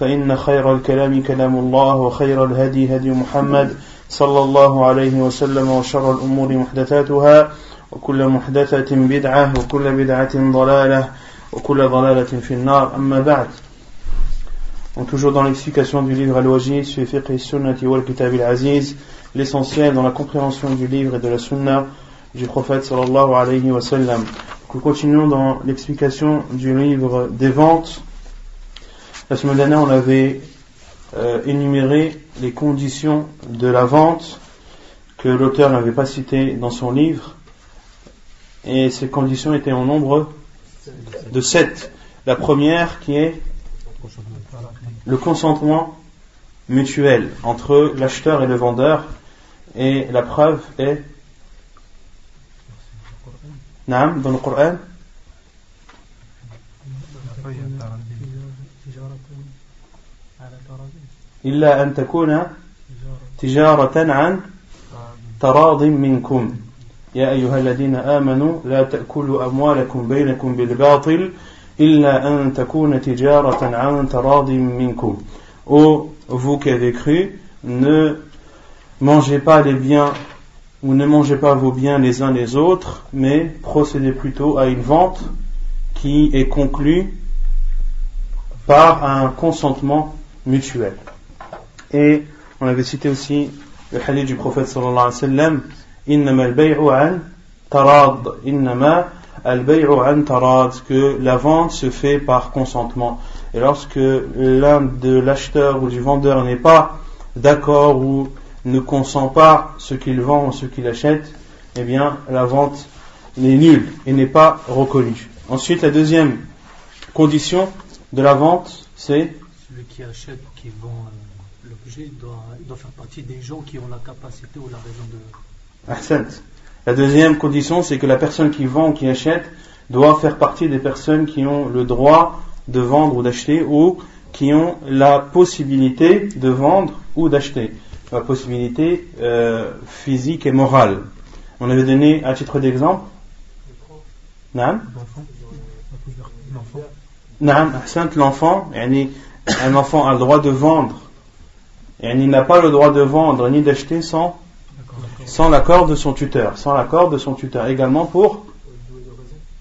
فإن خير الكلام كلام الله وخير الهدي هدي محمد صلى الله عليه وسلم وشر الأمور محدثاتها وكل محدثة بدعة وكل بدعة ضلالة وكل ضلالة في النار أما بعد On toujours dans l'explication du livre Al-Wajiz, fi fiqh sunnati wal kitab al-aziz, l'essentiel dans la compréhension du livre et de la sunna du prophète sallallahu alayhi wa sallam. Nous continuons dans l'explication du livre des ventes la semaine dernière, on avait euh, énuméré les conditions de la vente que l'auteur n'avait pas citées dans son livre. Et ces conditions étaient en nombre de sept. La première qui est le consentement mutuel entre l'acheteur et le vendeur. Et la preuve est dans le Coran إلا أن تكون تجارة عن تراض منكم يا أيها الذين آمنوا لا تأكلوا أموالكم بينكم بالباطل إلا أن تكون تجارة عن تراض منكم Ô vous qui avez cru, ne mangez pas les biens ou ne mangez pas vos biens les uns les autres, mais procédez plutôt à une vente qui est conclue par un consentement mutuel. Et on avait cité aussi le hadith du prophète sallallahu alayhi wa sallam Innama al-bay'u an tarad. Innama al-bay'u an tarad. Que la vente se fait par consentement. Et lorsque l'un de l'acheteur ou du vendeur n'est pas d'accord ou ne consent pas ce qu'il vend ou ce qu'il achète, eh bien la vente est nulle et n'est pas reconnue. Ensuite, la deuxième condition de la vente, c'est celui qui achète ou qui vend doit, doit, faire partie des gens qui ont la capacité ou la raison de. Ahsant. La deuxième condition, c'est que la personne qui vend ou qui achète doit faire partie des personnes qui ont le droit de vendre ou d'acheter ou qui ont la possibilité de vendre ou d'acheter. La possibilité euh, physique et morale. On avait donné à titre d'exemple. Naam Naam, Ahsant, l'enfant, un enfant a le droit de vendre et il n'a pas le droit de vendre ni d'acheter sans, l'accord de son tuteur. Sans l'accord de son tuteur. Également pour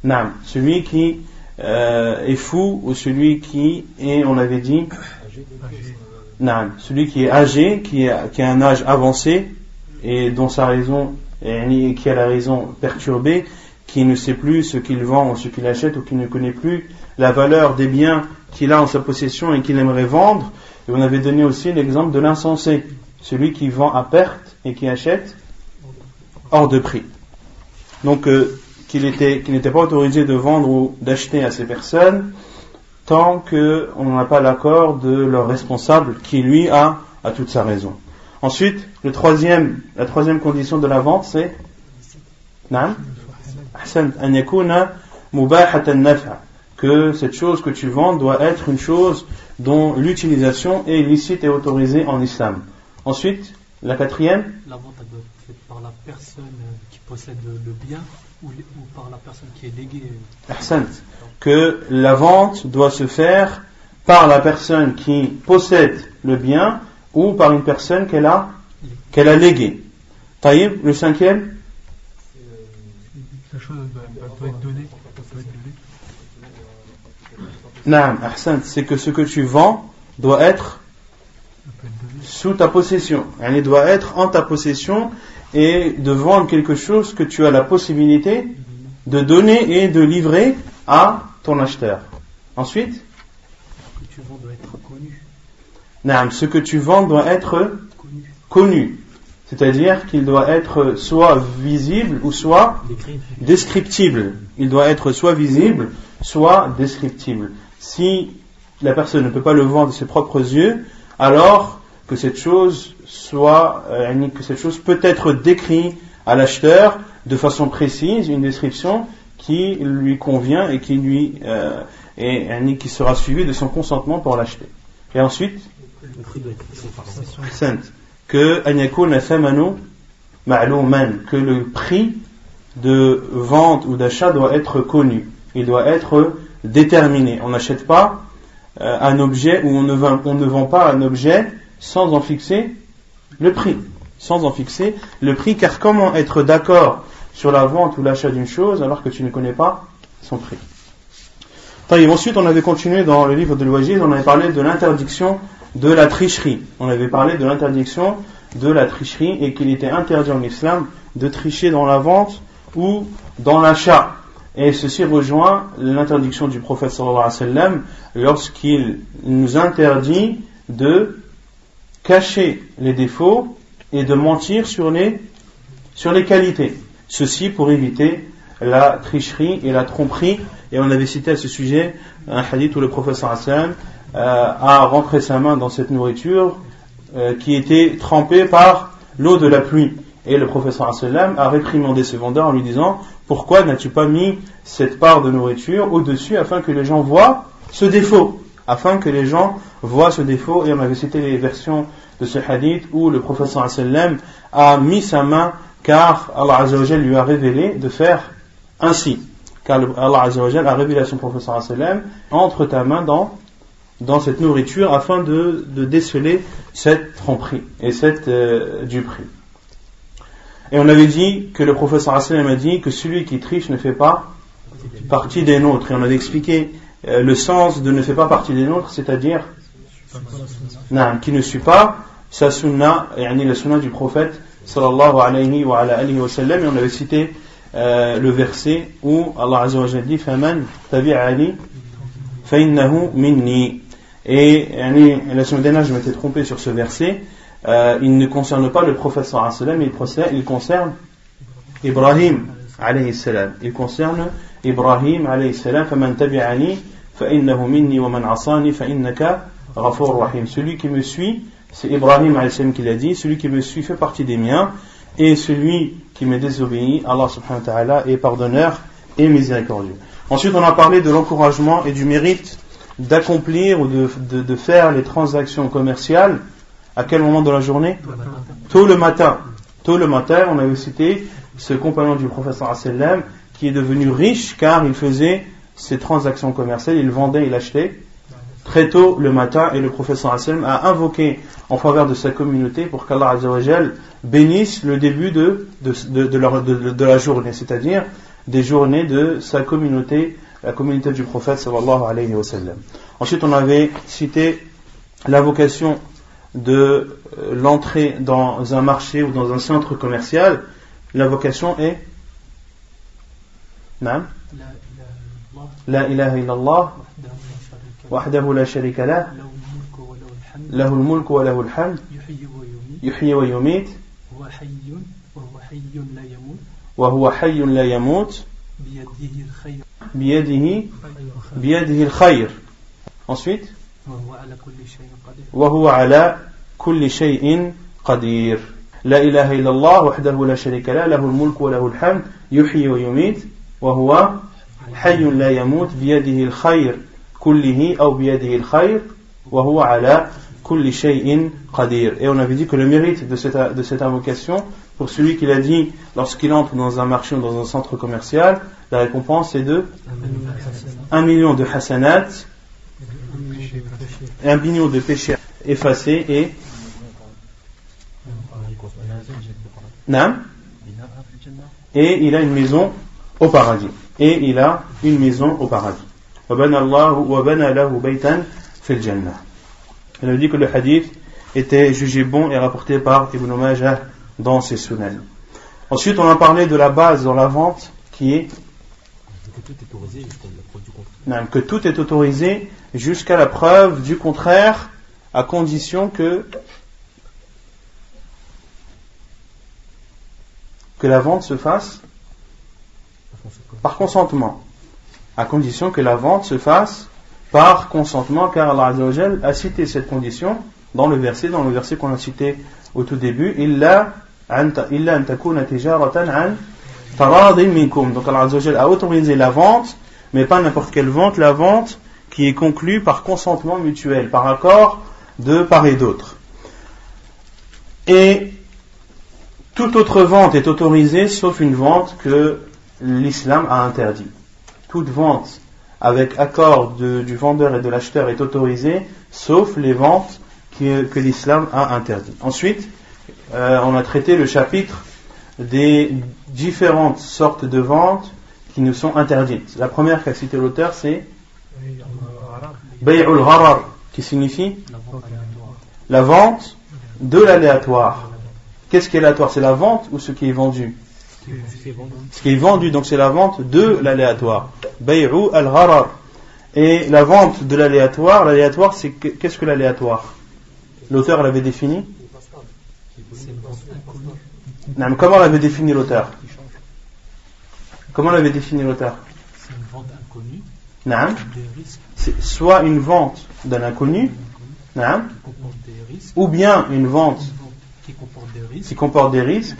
Nam, celui qui euh, est fou ou celui qui est, on avait dit, Nam, celui qui est âgé, qui, qui a un âge avancé et dont sa raison, et qui a la raison perturbée, qui ne sait plus ce qu'il vend ou ce qu'il achète ou qui ne connaît plus la valeur des biens qu'il a en sa possession et qu'il aimerait vendre, et on avait donné aussi l'exemple de l'insensé, celui qui vend à perte et qui achète hors de prix. Donc euh, qu'il n'était pas autorisé de vendre ou d'acheter à ces personnes tant qu'on n'a pas l'accord de leur responsable qui lui a, toute sa raison. Ensuite, la troisième condition de la vente, c'est que cette chose que tu vends doit être une chose dont l'utilisation est licite et autorisée en islam. Ensuite, la quatrième La vente doit être faite par la personne qui possède le bien ou, par la personne qui est léguée. Que la vente doit se faire par la personne qui possède le bien ou par une personne qu'elle a, qu'elle a léguée. Taïb, le cinquième La chose doit être donnée. Naam, c'est que ce que tu vends doit être sous ta possession. Elle doit être en ta possession et de vendre quelque chose que tu as la possibilité de donner et de livrer à ton acheteur. Ensuite Ce que tu vends doit être connu. Naam, ce que tu vends doit être Connu. connu. C'est-à-dire qu'il doit être soit visible ou soit descriptible. Il doit être soit visible, soit descriptible. Si la personne ne peut pas le voir de ses propres yeux, alors que cette chose soit, euh, que cette chose peut être décrite à l'acheteur de façon précise, une description qui lui convient et qui lui euh, et euh, qui sera suivie de son consentement pour l'acheter. Et ensuite, que que le prix de vente ou d'achat doit être connu. Il doit être déterminé. On n'achète pas euh, un objet ou on ne, vend, pas un objet sans en fixer le prix. Sans en fixer le prix, car comment être d'accord sur la vente ou l'achat d'une chose alors que tu ne connais pas son prix? Ensuite, on avait continué dans le livre de l'Ouajiz, on avait parlé de l'interdiction de la tricherie. On avait parlé de l'interdiction de la tricherie et qu'il était interdit en islam de tricher dans la vente ou dans l'achat. Et ceci rejoint l'interdiction du prophète sallallahu lorsqu'il nous interdit de cacher les défauts et de mentir sur les, qualités. Ceci pour éviter la tricherie et la tromperie. Et on avait cité à ce sujet un hadith où le prophète sallallahu euh, a rentré sa main dans cette nourriture euh, qui était trempée par l'eau de la pluie. Et le professeur sallam a réprimandé ce vendeur en lui disant Pourquoi n'as-tu pas mis cette part de nourriture au-dessus afin que les gens voient ce défaut? Afin que les gens voient ce défaut. Et on avait cité les versions de ce hadith où le professeur sallam a mis sa main car Allah Azzawajal lui a révélé de faire ainsi. Car Allah Azzawajal a révélé à son professeur sallam Entre ta main dans cette nourriture afin de, de déceler cette tromperie et cette euh, duperie. Et on avait dit que le professeur Asselin a dit que celui qui triche ne fait pas partie des nôtres. Et on avait expliqué euh, le sens de ne fait pas partie des nôtres, c'est-à-dire qui ne suit pas sa sunna, et la sunna du prophète sallallahu alayhi wa, alayhi wa. Et on avait cité euh, le verset où Allah Azza wa dit Faman tabi'ani fainnahu minni. Et la semaine dernière, je m'étais trompé sur ce verset Euh, il ne concerne pas le prophète sallallahu alayhi wa sallam, il, procède- il concerne Ibrahim alayhi salam. Il concerne Ibrahim alayhi salam. فَمَنْ تَبِعَنِي فَإِنَّهُ مِنِّي وَمَنْ عَصَانِي فَإِنَّكَ غَفُورٌ رَحِيمٌ Celui qui me suit, c'est Ibrahim alayhi salam qui l'a dit, celui qui me suit fait partie des miens, et celui qui me désobéit, Allah subhanahu wa ta'ala est pardonneur et miséricordieux. Ensuite, on a parlé de l'encouragement et du mérite d'accomplir ou de, de- de faire les transactions commerciales à quel moment de la journée Tôt le matin. Tôt le matin, on avait cité ce compagnon du professeur sallam qui est devenu riche car il faisait ses transactions commerciales, il vendait, il achetait très tôt le matin et le professeur sallam a invoqué en faveur de sa communauté pour qu'Allah bénisse le début de, de, la journée, c'est-à-dire des journées de sa communauté, la communauté du prophète sallallahu alayhi wa sallam. Ensuite, on avait cité l'invocation de euh, l'entrée dans un marché ou dans un centre commercial. L'invocation est Naam. لا إله إلا الله La ilaha illallah وحده لا شريك له wahdahu la sharika lah له الملك وله الحمد lahu al-mulk wa lahu al-hamd يحيي yuhyi ويميت wa yumit هو حي وهو حي لا يموت wa huwa hayyun la yamut بيده الخير biyadihi biyadihi al-khayr. Ensuite وهو على كل شيء قدير. لا et on avait dit que le mérite de cette, de cette invocation pour celui qui l'a dit lorsqu'il entre dans un marché ou dans un centre commercial la récompense est de 1 million de hasanat un binôme de péché effacé et et il a une maison au paradis. Et il a une maison au paradis. Il a dit que le hadith était jugé bon et rapporté par Ibn Majah dans ses sunnah ensuite on a parlé de la base dans la vente qui est que tout est autorisé jusqu'à la preuve du contraire, à condition que que la vente se fasse par consentement, à condition que la vente se fasse par consentement, car Allah a cité cette condition dans le verset, dans le verset qu'on a cité au tout début, illa Donc Allah a autorisé la vente, mais pas n'importe quelle vente, la vente qui est conclue par consentement mutuel, par accord de part et d'autre. Et toute autre vente est autorisée sauf une vente que l'islam a interdit. Toute vente avec accord du vendeur et de l'acheteur est autorisée sauf les ventes que l'islam a interdites. Ensuite, euh, on a traité le chapitre des différentes sortes de ventes qui nous sont interdites. La première qu'a cité l'auteur, c'est Bay'ul Gharar, qui signifie la vente de l'aléatoire. Qu'est-ce qui est aléatoire C'est la vente ou ce qui est vendu? Ce qui est vendu, donc c'est la vente de l'aléatoire. Bay'u al-Gharar. Et la vente de l'aléatoire, l'aléatoire, c'est qu'est-ce que l'aléatoire? L'auteur l'avait défini? Comment l'avait défini l'auteur? Comment l'avait défini l'auteur? C'est une vente inconnue. C'est soit une vente d'un inconnu, ou bien une vente qui comporte des risques,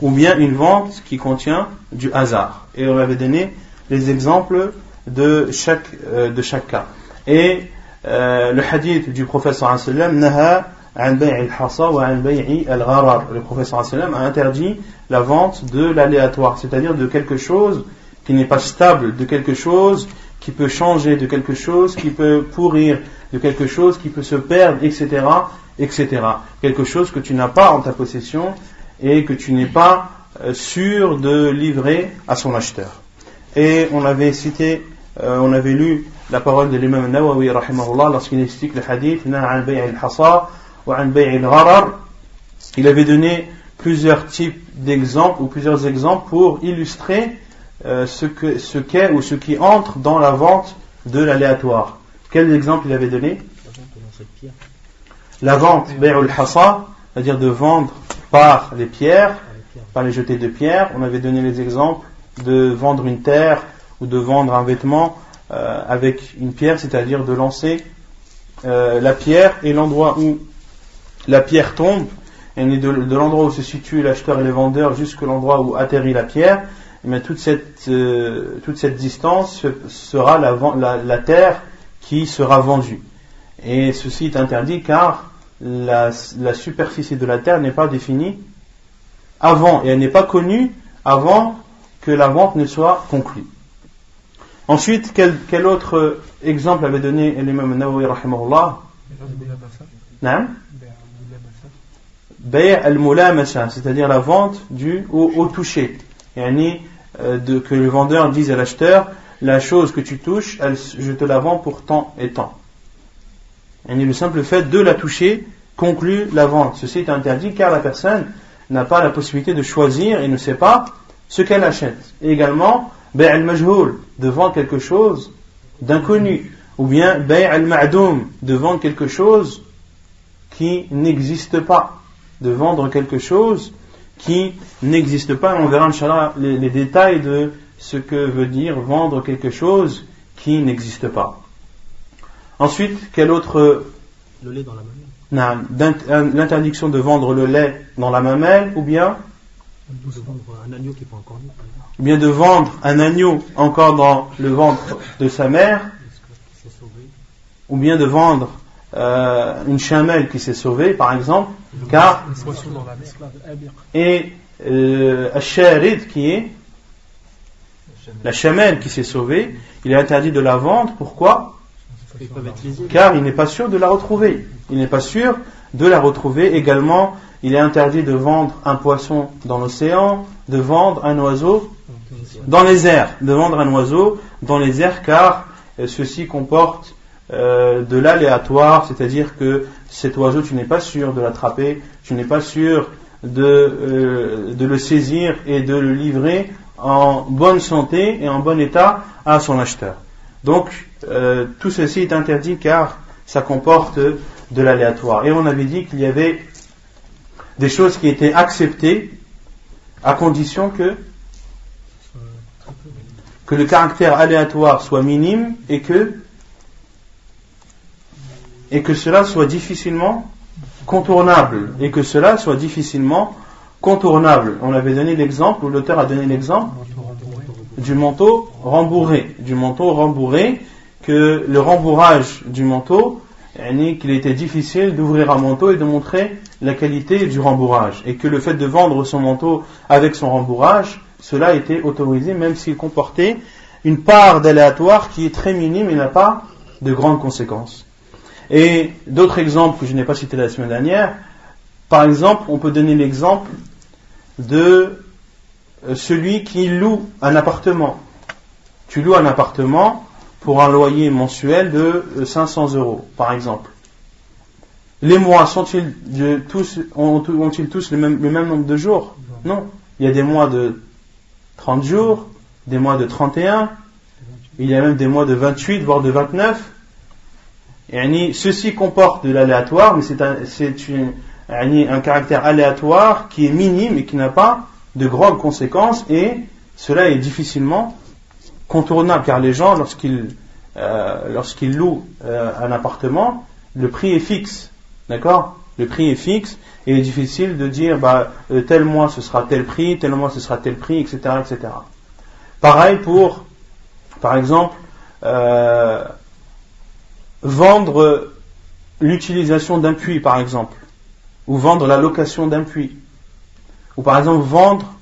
ou bien une vente qui contient du hasard. Et on avait donné les exemples de chaque, euh, de chaque cas. Et euh, le hadith du professeur sallam le professeur a interdit la vente de l'aléatoire, c'est-à-dire de quelque chose qui n'est pas stable, de quelque chose qui peut changer, de quelque chose qui peut pourrir, de quelque chose qui peut se perdre, etc., etc. Quelque chose que tu n'as pas en ta possession et que tu n'es pas euh, sûr de livrer à son acheteur. Et on avait cité, euh, on avait lu la parole de l'imam Nawawi lorsqu'il explique le hadith il avait donné plusieurs types d'exemples ou plusieurs exemples pour illustrer euh, ce qu'est ou ce qui entre dans la vente de l'aléatoire. Quel exemple il avait donné? La vente, c'est-à-dire de vendre par les pierres, par les jetés de pierres. On avait donné les exemples de vendre une terre ou de vendre un vêtement euh, avec une pierre, c'est-à-dire de lancer euh, la pierre et l'endroit où la pierre tombe, et de, de l'endroit où se situe l'acheteur et le vendeur jusqu'à l'endroit où atterrit la pierre, mais toute cette, euh, toute cette distance sera la, la, la, terre qui sera vendue. Et ceci est interdit car la, la superficie de la terre n'est pas définie avant, et elle n'est pas connue avant que la vente ne soit conclue. Ensuite, quel, quel autre exemple avait donné l'imam Nawawi rahimahullah? Bay al-mulamasa, c'est-à-dire la vente du au, au toucher. Yani, euh, de, que le vendeur dise à l'acheteur, la chose que tu touches, elle, je te la vends pour tant et tant. Yani, le simple fait de la toucher conclut la vente. Ceci est interdit car la personne n'a pas la possibilité de choisir et ne sait pas ce qu'elle achète. Et également, bay' al-majhoul, de vendre quelque chose d'inconnu. Ou bien bay' al-ma'doum, de vendre quelque chose qui n'existe pas. De vendre quelque chose qui n'existe pas. On verra, Inch'Allah, les, les détails de ce que veut dire vendre quelque chose qui n'existe pas. Ensuite, quel autre... Le lait dans la mamelle. L'interdiction de vendre le lait dans la mamelle, ou bien un agneau qui n'est pas encore né, ou bien de vendre un agneau encore dans le ventre de sa mère, ou bien de vendre euh, une chamelle qui s'est sauvée, par exemple, car et euh, qui est la chamelle qui s'est sauvée, il est interdit de la vendre. Pourquoi? Car il n'est pas sûr de la retrouver. Il n'est pas sûr de la retrouver. Également, il est interdit de vendre un poisson dans l'océan, de vendre un oiseau dans les airs, de vendre un oiseau dans les airs, car euh, ceci comporte euh, de l'aléatoire, c'est-à-dire que cet oiseau, tu n'es pas sûr de l'attraper, tu n'es pas sûr de, euh, de le saisir et de le livrer en bonne santé et en bon état à son acheteur. Donc euh, tout ceci est interdit car ça comporte de l'aléatoire. Et on avait dit qu'il y avait des choses qui étaient acceptées à condition que le caractère aléatoire soit minime et que et que cela soit difficilement contournable et que cela soit difficilement contournable. On avait donné l'exemple, l'auteur a donné l'exemple du manteau rembourré, du manteau rembourré, que le rembourrage du manteau, qu'il était difficile d'ouvrir un manteau et de montrer la qualité du rembourrage, et que le fait de vendre son manteau avec son rembourrage, cela était autorisé même s'il comportait une part d'aléatoire qui est très minime et n'a pas de grandes conséquences. Et d'autres exemples que je n'ai pas cités la semaine dernière, par exemple, on peut donner l'exemple de euh, celui qui loue un appartement. Tu loues un appartement pour un loyer mensuel de 500 euh, euros, par exemple. Les mois sont-ils tous, ont-ils tous le même, le même nombre de jours? Non. Il y a des mois de 30 jours, des mois de 31, il y a même des mois de 28, voire de 29. Ceci comporte de l'aléatoire, mais c'est un, un, caractère aléatoire qui est minime et qui n'a pas de grandes conséquences, et cela est difficilement contournable, car les gens, lorsqu'ils euh, louent euh, un appartement, le prix est fixe, d'accord? Le prix est fixe, et il est difficile de dire, bah, euh, tel mois ce sera tel prix, tel mois ce sera tel prix, etc., etc. Pareil pour, par exemple, vendre l'utilisation d'un puits, par exemple, ou vendre la location d'un puits, ou par exemple vendre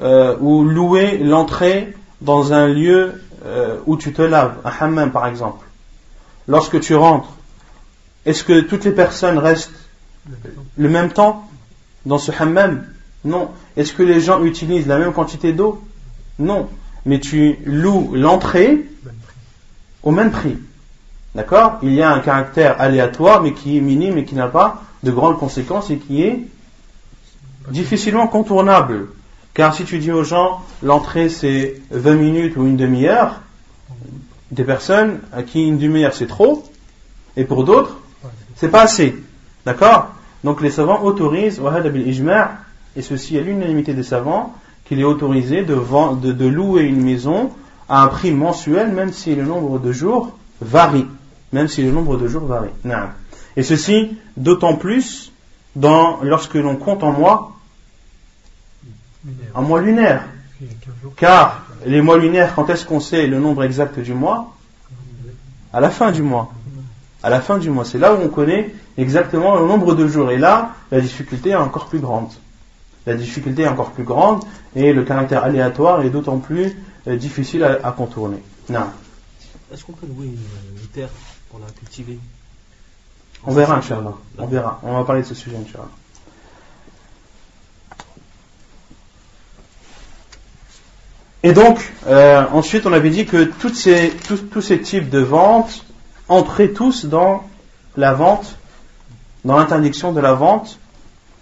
euh, ou louer l'entrée dans un lieu euh, où tu te laves, un hammam par exemple. Lorsque tu rentres, est-ce que toutes les personnes restent le même temps dans ce hammam? Non. Est-ce que les gens utilisent la même quantité d'eau? Non. Mais tu loues l'entrée au même prix. D'accord? Il y a un caractère aléatoire, mais qui est minime et qui n'a pas de grandes conséquences et qui est difficilement contournable. Car si tu dis aux gens, l'entrée c'est 20 minutes ou une demi-heure, des personnes à qui une demi-heure c'est trop, et pour d'autres, c'est pas assez. D'accord? Donc les savants autorisent, et ceci à l'unanimité des savants, qu'il est autorisé de, de, de louer une maison à un prix mensuel, même si le nombre de jours varie même si le nombre de jours varie. Et ceci d'autant plus dans, lorsque l'on compte en mois, en mois lunaire. Car les mois lunaires, quand est-ce qu'on sait le nombre exact du mois? À la fin du mois. À la fin du mois. C'est là où on connaît exactement le nombre de jours. Et là, la difficulté est encore plus grande. La difficulté est encore plus grande et le caractère aléatoire est d'autant plus euh, difficile à, contourner. Est-ce qu'on peut louer une terre? Pour la cultiver On verra, Inch'Allah. On verra. On va parler de ce sujet, Inch'Allah. Et donc, euh, ensuite, on avait dit que toutes ces, tous, ces types de ventes entraient tous dans la vente, dans l'interdiction de la vente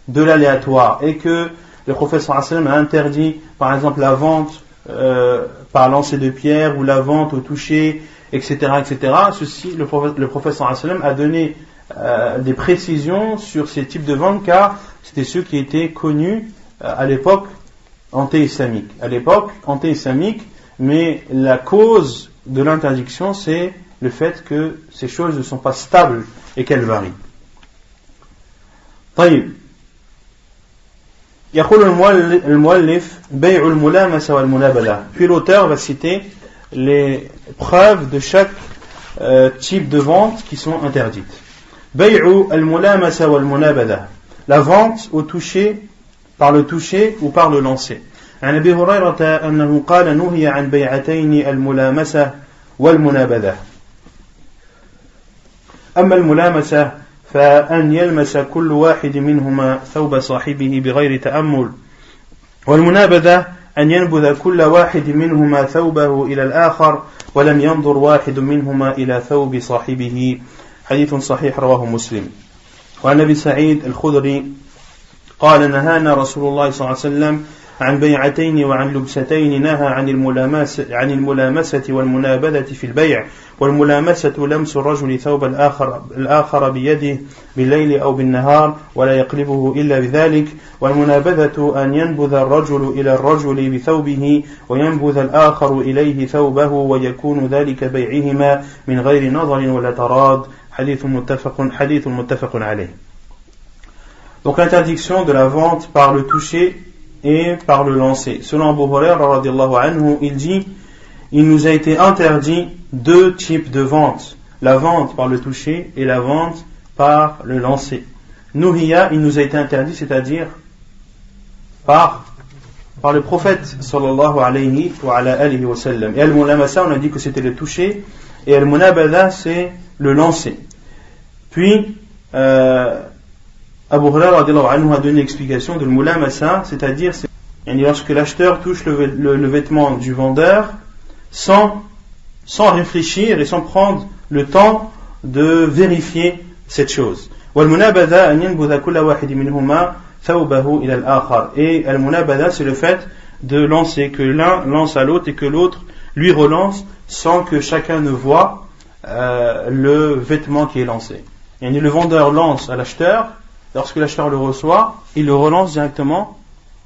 de l'aléatoire. Et que le professeur a interdit, par exemple, la vente euh, par lancer de pierre ou la vente au toucher etc., etc. Ceci, le, prophète, le professeur a donné euh, des précisions sur ces types de ventes car c'était ceux qui étaient connus euh, à l'époque anté-islamique. À l'époque anté-islamique, mais la cause de l'interdiction, c'est le fait que ces choses ne sont pas stables et qu'elles varient. طيب يقول المؤلف بيع الملامسة والمنابلة puis l'auteur va citer les preuves de chaque euh, type de vente qui sont interdites. Bay'u al-mulamasa wal munabada. La vente au toucher, par le toucher ou par le lancer. عن ابي هريره انه قال نهي عن بيعتين الملامسه والمنابذه اما الملامسه فان يلمس كل واحد منهما ثوب صاحبه بغير تامل والمنابذه أن ينبذ كل واحد منهما ثوبه إلى الآخر ولم ينظر واحد منهما إلى ثوب صاحبه. حديث صحيح رواه مسلم. وعن أبي سعيد الخدري قال نهانا رسول الله صلى الله عليه وسلم عن بيعتين وعن لبستين نهى عن الملامسة, عن الملامسة والمنابذة في البيع والملامسة لمس الرجل ثوب الآخر, الآخر بيده بالليل أو بالنهار ولا يقلبه إلا بذلك والمنابذة أن ينبذ الرجل إلى الرجل بثوبه وينبذ الآخر إليه ثوبه ويكون ذلك بيعهما من غير نظر ولا تراد حديث متفق, حديث متفق عليه. Donc l'interdiction de la vente par le toucher et par le lancer. Selon Abu Hurairah il dit il nous a été interdit deux types de vente la vente par le toucher et la vente par le lancer. Nuhiya, il nous a été interdit, c'est-à-dire par, par le prophète sallallahu alayhi wa, alayhi wa sallam. Et al-mulamasa, on a dit que c'était le toucher, et al-munabada, c'est le lancer. Puis, euh, Abu Hurairah a donné l'explication de l'mulamasa, c'est-à-dire lorsque l'acheteur touche le, vêtement du vendeur sans, sans réfléchir et sans prendre le temps de vérifier cette chose. Et al-munabada c'est le fait de lancer, que l'un lance à l'autre et que l'autre lui relance sans que chacun ne voit euh, le vêtement qui est lancé. Et le vendeur lance à l'acheteur lorsque l'acheteur le reçoit, il le relance directement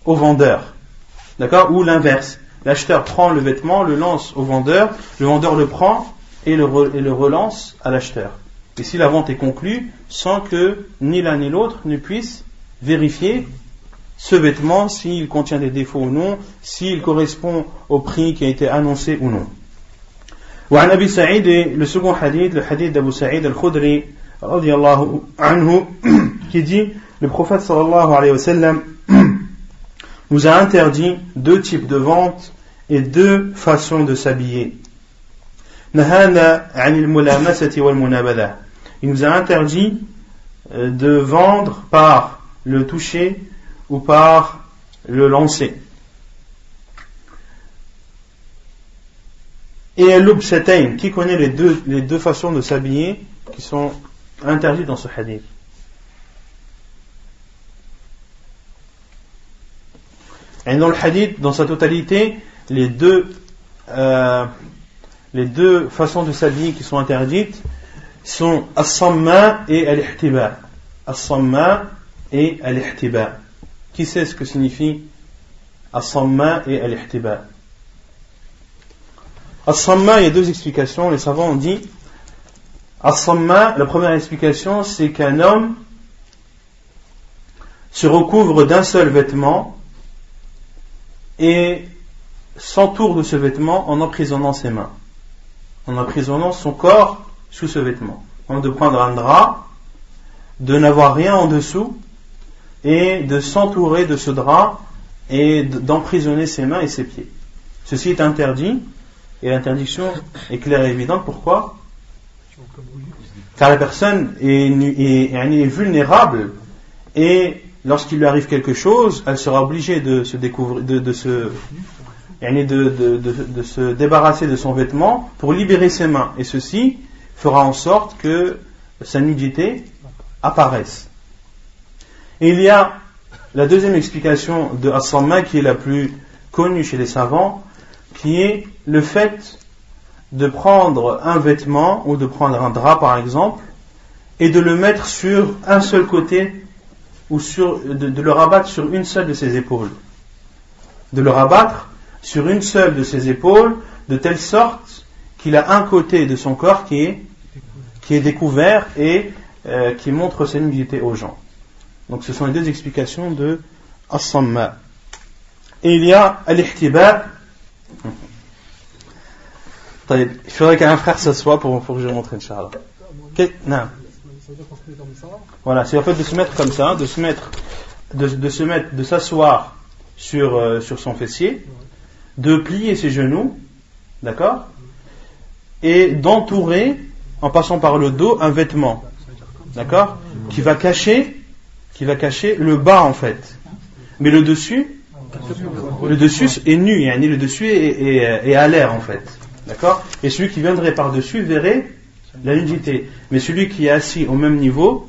au vendeur. D'accord Ou l'inverse. L'acheteur prend le vêtement, le lance au vendeur, le vendeur le prend et le, relance à l'acheteur. Et si la vente est conclue, sans que ni l'un ni l'autre ne puisse vérifier ce vêtement, s'il contient des défauts ou non, s'il correspond au prix qui a été annoncé ou non. le second hadith, le hadith d'Abu Sa'id al-Khudri, qui dit le prophète sallallahu alayhi wa sallam nous a interdit deux types de ventes et deux façons de s'habiller. Il nous a interdit euh, de vendre par le toucher ou par le lancer. Et l'ubsatayn, qui connaît les deux, les deux façons de s'habiller qui sont interdit dans ce hadith? Et dans le hadith, dans sa totalité, les deux, euh, les deux façons de s'habiller qui sont interdites sont as-samma et al-ihtiba. As-samma et al-ihtiba. Qui sait ce que signifie as-samma et al-ihtiba? As-samma, il y a deux explications. Les savants ont dit As-samma, la première explication, c'est qu'un homme se recouvre d'un seul vêtement et s'entoure de ce vêtement en emprisonnant ses mains, en emprisonnant son corps sous ce vêtement. de prendre un drap, de n'avoir rien en dessous et de s'entourer de ce drap et d'emprisonner ses mains et ses pieds. Ceci est interdit et l'interdiction est claire et évidente. Pourquoi? Car la personne est, vulnérable et lorsqu'il lui arrive quelque chose, elle sera obligée de se découvrir, de, se, débarrasser de son vêtement pour libérer ses mains. Et ceci fera en sorte que sa nudité apparaisse. Et il y a la deuxième explication de Assamma qui est la plus connue chez les savants, qui est le fait de prendre un vêtement ou de prendre un drap par exemple et de le mettre sur un seul côté ou sur, de, le rabattre sur une seule de ses épaules. De le rabattre sur une seule de ses épaules de telle sorte qu'il a un côté de son corps qui est, qui est découvert et euh, qui montre sa nudité aux gens. Donc ce sont les deux explications de As-Samma. Et il y a Al-Ihtiba il faudrait qu'un frère s'assoie pour, pour que je montre, Inch'Allah. Non. Voilà, c'est en fait de se mettre comme ça, de se mettre, de, de se mettre, de s'asseoir sur, euh, sur son fessier, de plier ses genoux, d'accord, et d'entourer, en passant par le dos, un vêtement, d'accord, qui va cacher, qui va cacher le bas en fait, mais le dessus, le dessus est nu, le dessus est, est à l'air en fait. D'accord Et celui qui viendrait par-dessus verrait la nudité. Mais celui qui est assis au même niveau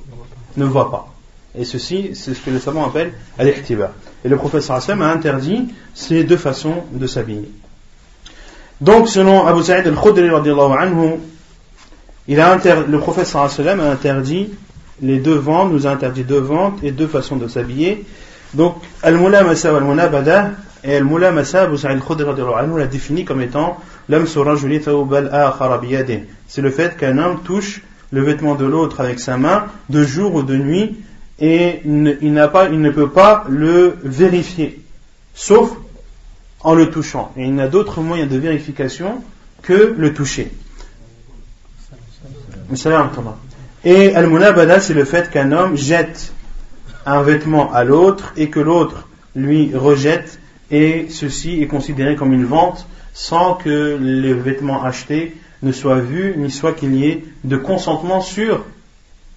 ne voit pas. Et ceci, c'est ce que les savants appellent al-ihtiba. Et le professeur Hassan a interdit ces deux façons de s'habiller. Donc, selon Abu Sa'id al-Khudri, il a le professeur Hassan a interdit les deux ventes, nous a interdit deux ventes et deux façons de s'habiller. Donc, al-mulamasa wal-munabada et al-mulamasa, Abu Sa'id al-Khudri l'a défini comme étant c'est le fait qu'un homme touche le vêtement de l'autre avec sa main de jour ou de nuit et il, n'a pas, il ne peut pas le vérifier, sauf en le touchant. Et il n'a d'autres moyens de vérification que le toucher. Et al-munabada, c'est le fait qu'un homme jette un vêtement à l'autre et que l'autre lui rejette et ceci est considéré comme une vente sans que les vêtements achetés ne soient vus ni soit qu'il y ait de consentement sur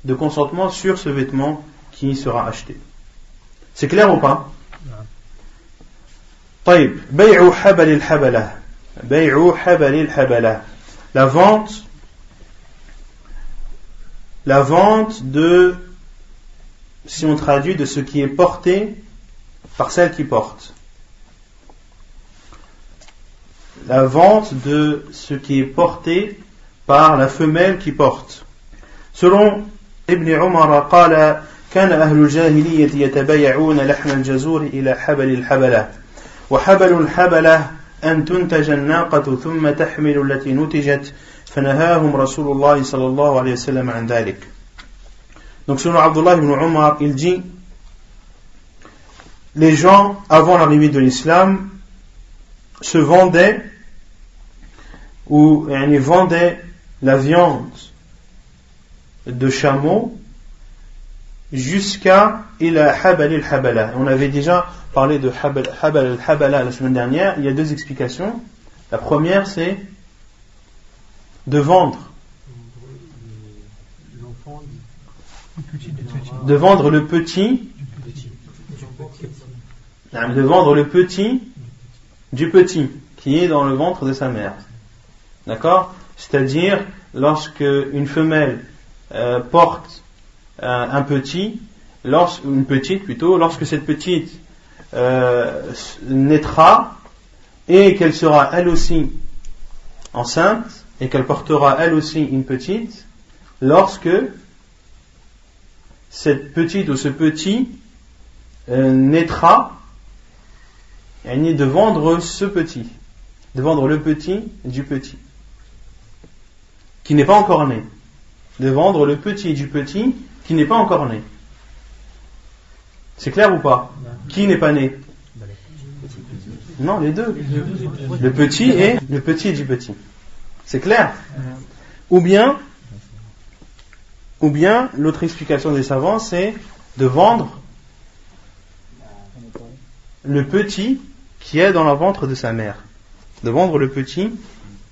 de consentement sur ce vêtement qui sera acheté. C'est clair ou pas? La vente la vente de si on traduit de ce qui est porté par celle qui porte la vente de ce qui est porté par la femelle qui porte. Selon Ibn Umar قال كان أهل الجاهلية يتبايعون لحم الجزور إلى حبل الحبلة وحبل الحبلة أن تنتج الناقة ثم تحمل التي نتجت فنهاهم رسول الله صلى الله عليه وسلم عن ذلك Donc selon Abdullah ibn Umar, il dit Les gens, avant l'arrivée de l'islam, se vendaient où ils vendaient la viande de chameau jusqu'à ila habal al habala. On avait déjà parlé de habal al habala la semaine dernière. Il y a deux explications. La première, c'est de vendre. De vendre le petit. De vendre le petit du petit qui est dans le ventre de sa mère. D'accord C'est-à-dire, lorsque une femelle euh, porte euh, un petit, une petite plutôt, lorsque cette petite euh, naîtra et qu'elle sera elle aussi enceinte et qu'elle portera elle aussi une petite, lorsque cette petite ou ce petit naîtra, elle est de vendre ce petit, de vendre le petit du petit qui n'est pas encore né. De vendre le petit du petit qui n'est pas encore né. C'est clair ou pas? Qui n'est pas né? Non, les deux. Le petit et le petit du petit. C'est clair? Ou bien, ou bien l'autre explication des savants, c'est de vendre le petit qui est dans le ventre de sa mère. De vendre le petit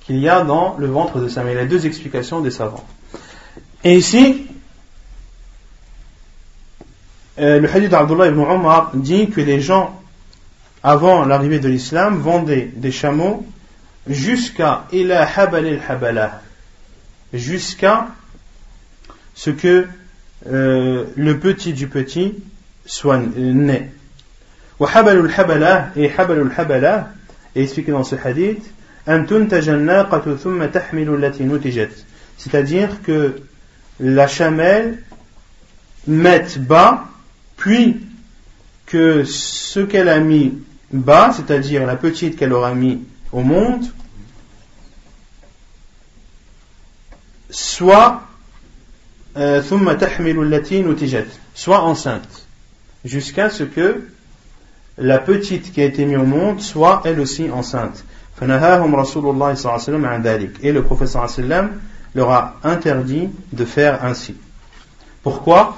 qu'il y a dans le ventre de sa mère. Il y a deux explications des savants. Et ici, euh, le hadith d'Abdullah ibn Umar dit que les gens, avant l'arrivée de l'islam, vendaient des chameaux jusqu'à ila habal habala jusqu'à ce que euh, le petit du petit soit né. Wa habal habala et habal habala est expliqué dans ce hadith c'est-à-dire que la chamelle mette bas, puis que ce qu'elle a mis bas, c'est-à-dire la petite qu'elle aura mis au monde, soit euh, soit enceinte, jusqu'à ce que la petite qui a été mise au monde soit elle aussi enceinte. Et le professeur leur a interdit de faire ainsi. Pourquoi?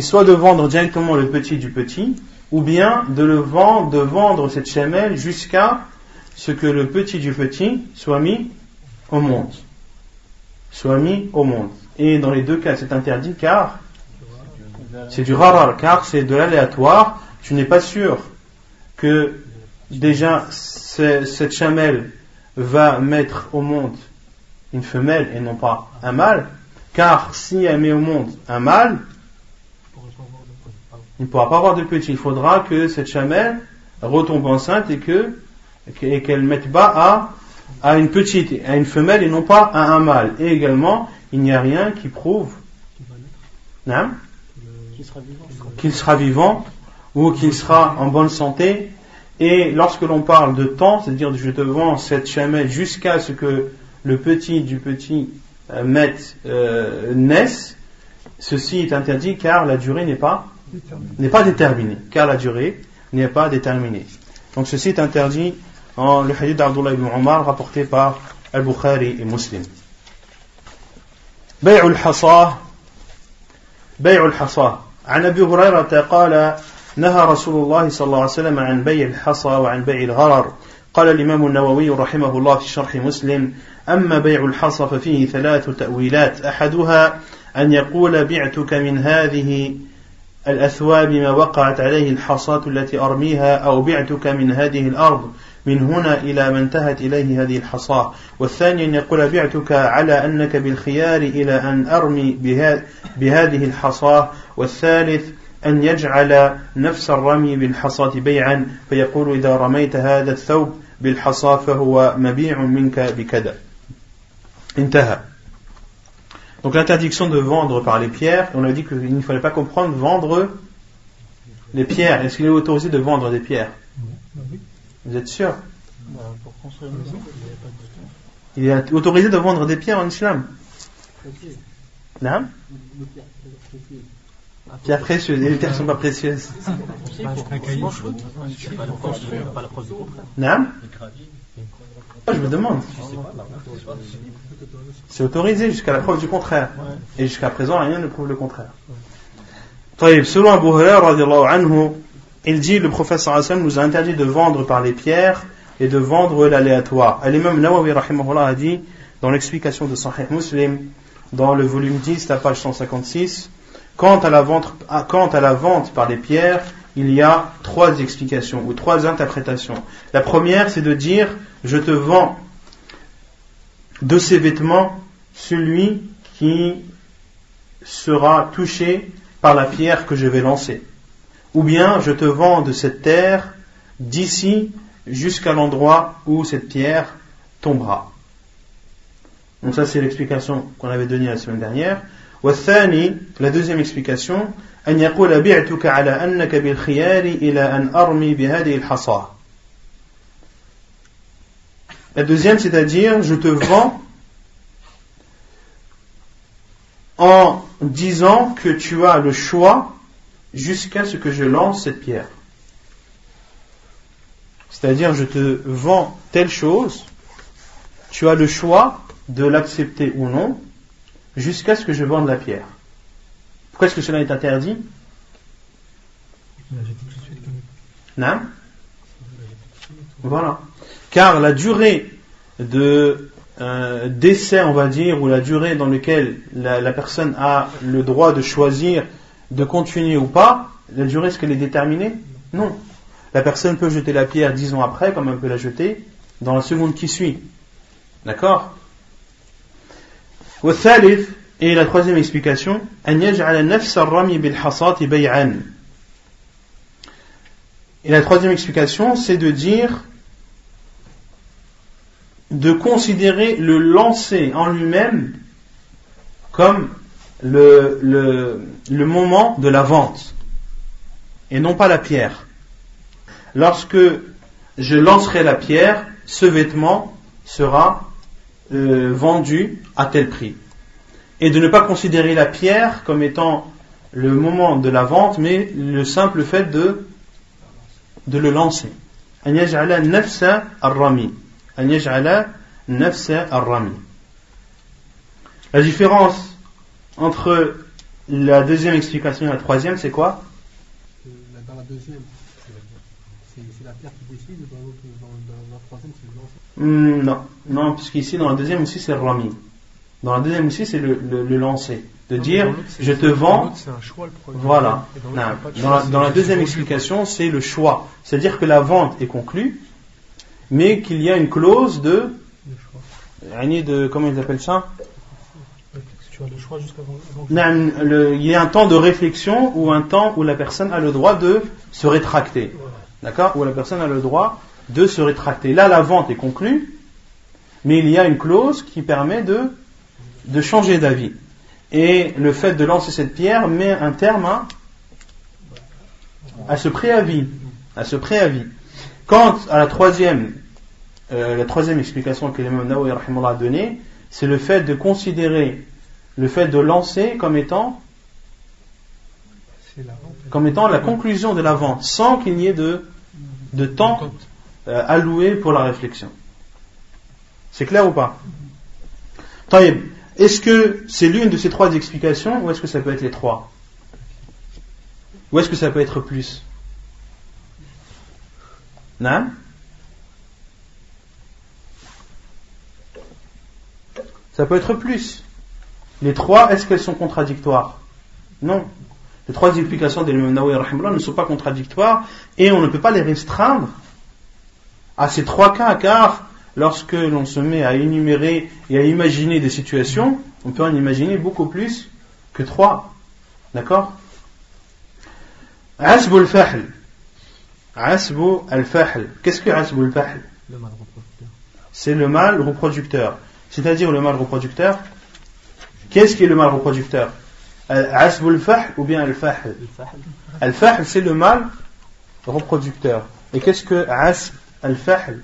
Soit de vendre directement le petit du petit, ou bien de le vendre, de vendre cette chamelle jusqu'à ce que le petit du petit soit mis au monde. Soit mis au monde. Et dans les deux cas, c'est interdit car c'est du rarar, car c'est de l'aléatoire. Tu n'es pas sûr que déjà cette chamelle va mettre au monde une femelle et non pas un mâle, car si elle met au monde un mâle, Il ne pourra pas avoir de petit. Il faudra que cette chamelle retombe enceinte et que et qu'elle mette bas à, à une petite, à une femelle et non pas à un mâle. Et également, il n'y a rien qui prouve qu'il sera vivant ou qu'il sera en bonne santé. Et lorsque l'on parle de temps, c'est-à-dire je te vends cette chamelle jusqu'à ce que le petit du petit euh, euh, naisse, ceci est interdit car la durée n'est pas n'est pas déterminée. Car la durée n'est pas déterminée. Donc ceci est interdit en le hadith d'Abdullah ibn Omar rapporté par Al-Bukhari et Muslim. بيع الحصى بيع الحصى عن ابي هريره قال نهى رسول الله صلى الله عليه وسلم عن بيع الحصى وعن بيع الغرر. قال الإمام النووي رحمه الله في شرح مسلم أما بيع الحصى ففيه ثلاث تأويلات. أحدها أن يقول بعتك من هذه الأثواب ما وقعت عليه الحصاة التي أرميها أو بعتك من هذه الأرض من هنا إلى ما انتهت إليه هذه الحصاة. والثاني أن يقول بعتك على أنك بالخيار إلى أن أرمي بهذه الحصاة. والثالث أن يجعل نفس الرمي بالحصاة بيعا فيقول إذا رميت هذا الثوب بالحصاة فهو مبيع منك بكذا انتهى Donc l'interdiction de vendre par les pierres, on a dit qu'il ne fallait pas comprendre vendre les pierres. Est-ce qu'il est autorisé de vendre des pierres Vous êtes sûr Il est autorisé de vendre des pierres en islam Non Pierres précieuses. Et les pierres ne sont pas précieuses. Non Je me demande. C'est autorisé jusqu'à la preuve du contraire. Et jusqu'à présent, rien ne prouve le contraire. Selon Abu Hurairah, il dit le professeur Hassan nous a interdit de vendre par les pierres et de vendre l'aléatoire. L'imam Nawawi a dit dans l'explication de Sahih Muslim, dans le volume 10, la page 156, quant à la vente, quant à la vente par les pierres, il y a trois explications ou trois interprétations. La première, c'est de dire je te vends de ces vêtements celui qui sera touché par la pierre que je vais lancer. Ou bien je te vends de cette terre d'ici jusqu'à l'endroit où cette pierre tombera. Donc ça c'est l'explication qu'on avait donnée la semaine dernière La deuxième explication, أن يقول بعتك على أنك بالخيار إلى أن أرمي بهذه الحصى la deuxième, c'est-à-dire, je te vends en disant que tu as le choix jusqu'à ce que je lance cette pierre. C'est-à-dire, je te vends telle chose, tu as le choix de l'accepter ou non, jusqu'à ce que je vende la pierre. Pourquoi est-ce que cela est interdit? Non? Voilà car la durée de euh, d'essai, on va dire, ou la durée dans laquelle la, personne a le droit de choisir de continuer ou pas, la durée, est-ce qu'elle est déterminée? Non. La personne peut jeter la pierre dix ans après, comme elle peut la jeter dans la seconde qui suit. D'accord? Et la troisième explication, et la troisième explication, c'est de dire de considérer le lancer en lui-même comme le, le, moment de la vente et non pas la pierre. Lorsque je lancerai la pierre, ce vêtement sera euh, vendu à tel prix. Et de ne pas considérer la pierre comme étant le moment de la vente, mais le simple fait de, de le lancer. La différence entre la deuxième explication et la troisième, c'est quoi? La deuxième, c'est la pierre qui décide, dans, la troisième, c'est le lancer hmm, Non, non, puisqu'ici, dans la deuxième aussi, c'est le rami. Dans la deuxième aussi, c'est le, le, lancer. De dire, je te vends. voilà. Dans, la, dans la deuxième explication, c'est le choix. C'est-à-dire que la vente est conclue, mais qu'il y a une clause de, de comment ils appellent ça? Tu as le choix jusqu'à il y a un temps de réflexion ou un temps où la personne a le droit de se rétracter. D'accord Où la personne a le droit de se rétracter. Là, la vente est conclue, mais il y a une clause qui permet de, de changer d'avis. Et le fait de lancer cette pierre met un terme à, ce préavis. À ce préavis. Quant à la troisième, euh, la troisième explication que l'imam Nawawi a donnée, c'est le fait de considérer le fait de lancer comme étant comme étant la conclusion de la vente, sans qu'il n'y ait de, de temps euh, alloué pour la réflexion. C'est clair ou pas? Est-ce que c'est l'une de ces trois explications ou est-ce que ça peut être les trois? Ou est-ce que ça peut être plus? Non Ça peut être plus. Les trois, est-ce qu'elles sont contradictoires? Non. Les trois explications de l'imam Nawawi ne sont pas contradictoires et on ne peut pas les restreindre à ces trois cas car lorsque l'on se met à énumérer et à imaginer des situations, on peut en imaginer beaucoup plus que trois. D'accord? Asbu al-fahl. Asbu al-fahl. Qu'est-ce que asbu al-fahl? Le mal reproducteur. C'est le mal reproducteur. C'est-à-dire le mal reproducteur Qu'est-ce qui est le mal reproducteur? Asb al-fahl ou bien al-fahl Al-fahl, c'est le mal reproducteur. Et qu'est-ce que asb al-fahl?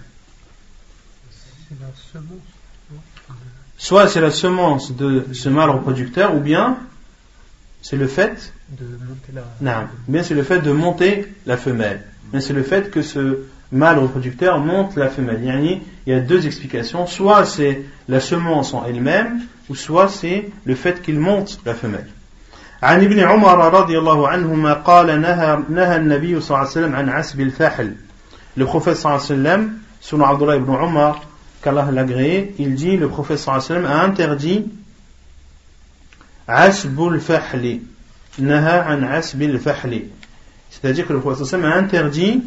Soit c'est la semence de ce mal reproducteur, ou bien c'est le fait de monter la... Non, bien c'est le fait de monter la femelle. Mais c'est le fait que ce mâle reproducteur monte la femelle. Il y a deux explications. Soit c'est la semence en elle-même, ou soit c'est le fait qu'il monte la femelle. عن ابن عمر رضي الله عنهما قال نهى, نهى النبي صلى الله عليه وسلم عن عسب الفحل le prophète صلى الله عليه وسلم selon Abdullah ibn Umar qu'Allah l'a agréé il dit le prophète صلى الله عليه وسلم a interdit عسب الفحل نهى عن عسب الفحل c'est-à-dire que le prophète صلى الله عليه وسلم a interdit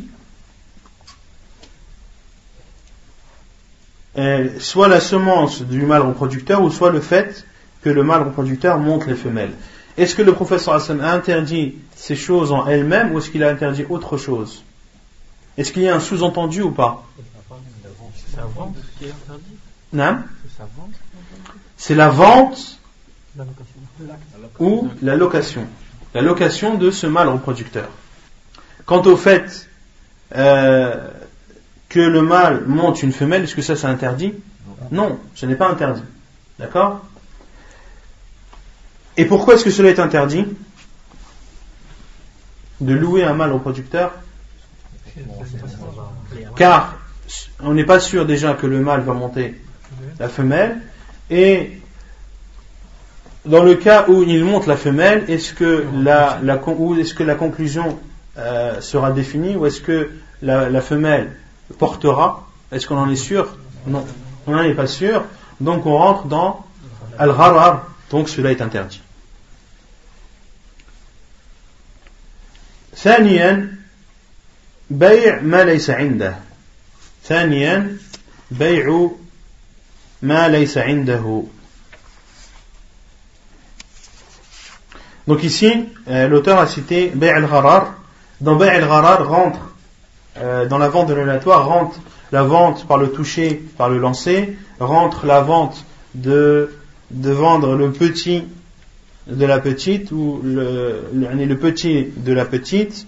soit la semence du mâle reproducteur ou soit le fait que le mâle reproducteur monte les femelles. Est-ce que le professeur a interdit ces choses en elles-mêmes ou est-ce qu'il a interdit autre chose? Est-ce qu'il y a un sous-entendu ou pas? La vente C'est la vente ou la location. La location de ce mâle reproducteur. Quant au fait euh, que le mâle monte une femelle, est-ce que ça c'est interdit? Non, ce n'est pas interdit. D'accord? Et pourquoi est-ce que cela est interdit De louer un mâle reproducteur Car on n'est pas sûr déjà que le mâle va monter la femelle et dans le cas où il monte la femelle, est-ce que la, conclusion euh, sera définie ou est-ce que la femelle portera? Est-ce qu'on en est sûr? Non. On n'en est pas sûr. Donc on rentre dans Al-Gharar. Donc cela est interdit. ثانيا بيع ما ليس عنده ثانيا بيع ما ليس عنده Donc ici, euh, l'auteur a cité Bay' al-Gharar. Dans Bay' al-Gharar rentre euh, dans la vente de l'aléatoire rentre la vente par le toucher, par le lancer, rentre la vente de, de vendre le petit de la petite ou le, le, petit de la petite.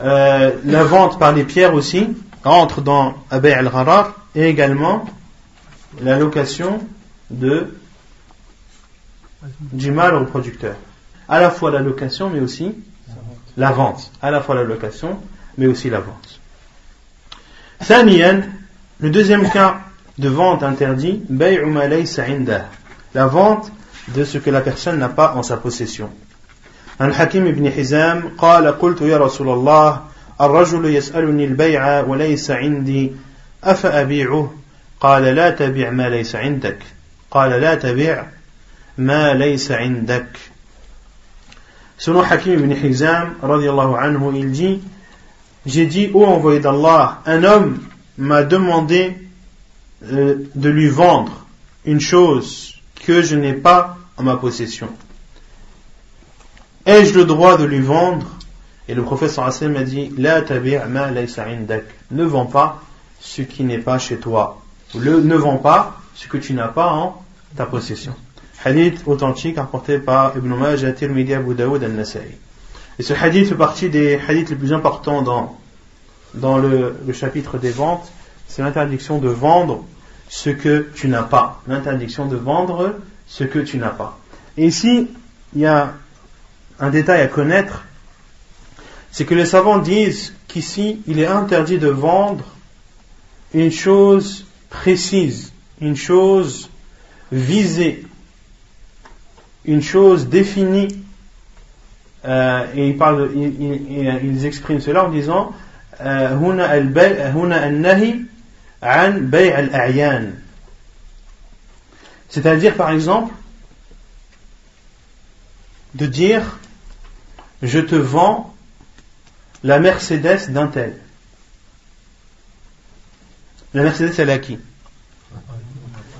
Euh, la vente par les pierres aussi rentre dans Abay al-Gharar et également la location de du mal au producteur. À la fois la location mais aussi la vente. À la fois la location mais aussi la vente. le deuxième cas de vente interdit, la vente de ce que la personne n'a pas en sa possession. عن حكيم بن حزام قال قلت يا رسول الله الرجل يسألني البيع وليس عندي أفأبيعه قال لا تبع ما ليس عندك قال لا تبع ما ليس عندك Selon Hakim ibn Hizam, radiallahu anhu, il dit j'ai dit, ô envoyé d'Allah, un homme m'a demandé euh, de lui vendre une chose que je n'ai pas en ma possession. Ai-je le droit de lui vendre? Et le professeur Hassan m'a dit La ma Ne vends pas ce qui n'est pas chez toi. Ne vends pas ce que tu n'as pas en ta possession. Hadith authentique rapporté par Ibn Majah, Tirmidhi, Abu Daoud, Al-Nasai. Et ce hadith fait partie des hadiths les plus importants dans, dans le chapitre des ventes. C'est l'interdiction de vendre ce que tu n'as pas. L'interdiction de vendre ce que tu n'as pas. Et ici, il y a un détail à connaître, c'est que les savants disent qu'ici, il est interdit de vendre une chose précise, une chose visée, une chose définie. Euh, et ils, parlent, ils, ils, expriment cela en disant c'est-à-dire par exemple de dire je te vends la Mercedes d'un tel. La Mercedes, elle est à qui?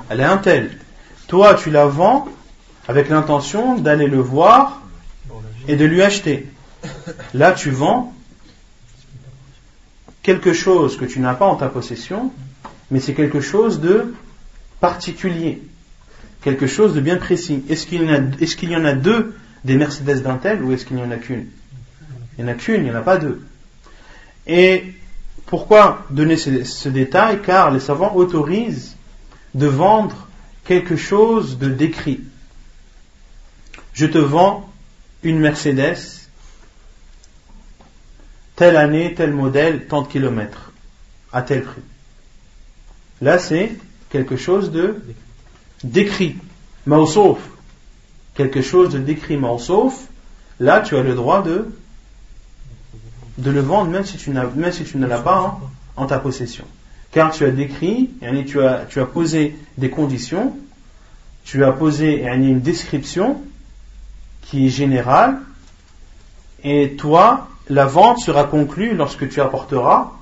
Elle est un tel. Toi, tu la vends avec l'intention d'aller le voir et de lui acheter. Là, tu vends quelque chose que tu n'as pas en ta possession, mais c'est quelque chose de particulier, quelque chose de bien précis. Est-ce qu'il y, en a deux des Mercedes d'un tel ou est-ce qu'il n'y en a qu'une? Il n'y en a qu'une, il n'y en a pas deux. Et pourquoi donner ce, détail? Car les savants autorisent de vendre quelque chose de décrit. Je te vends une Mercedes, telle année, tel modèle, tant de kilomètres, à tel prix. Là, c'est quelque chose de décrit, sauf quelque chose de décrit sauf là tu as le droit de, le vendre même si tu, même si tu ne l'as pas en, ta possession. Car tu as décrit, tu tu as posé des conditions, tu as posé une description qui est générale, et toi, la vente sera conclue lorsque tu apporteras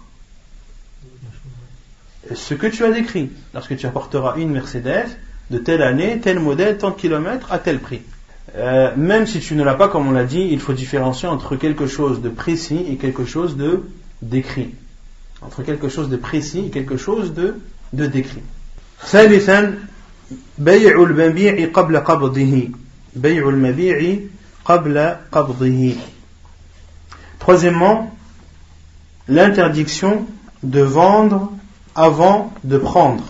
ce que tu as décrit. Lorsque tu apporteras une Mercedes, de telle année, tel modèle, tant de kilomètres, à tel prix. Euh, même si tu ne l'as pas, comme on l'a dit, il faut différencier entre quelque chose de précis et quelque chose de décrit. Entre quelque chose de précis et quelque chose de, de décrit. ثالثا بيع المبيع قبل قبضه بيع المبيع قبل قبضه Troisièmement, l'interdiction de vendre avant de prendre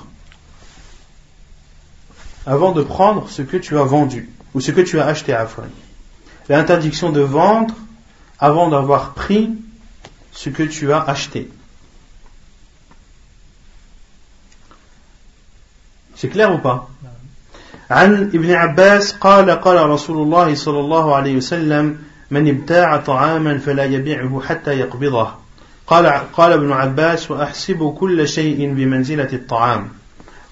avant de prendre ce que tu as vendu ou ce que tu as acheté à Afwan. L'interdiction de vendre avant d'avoir pris ce que tu as acheté. C'est clair ou pas عن ابن عباس قال قال رسول الله صلى الله عليه وسلم من ابتاع طعاما فلا يبيعه حتى يقبضه قال قال ابن عباس وأحسب كل شيء بمنزلة الطعام.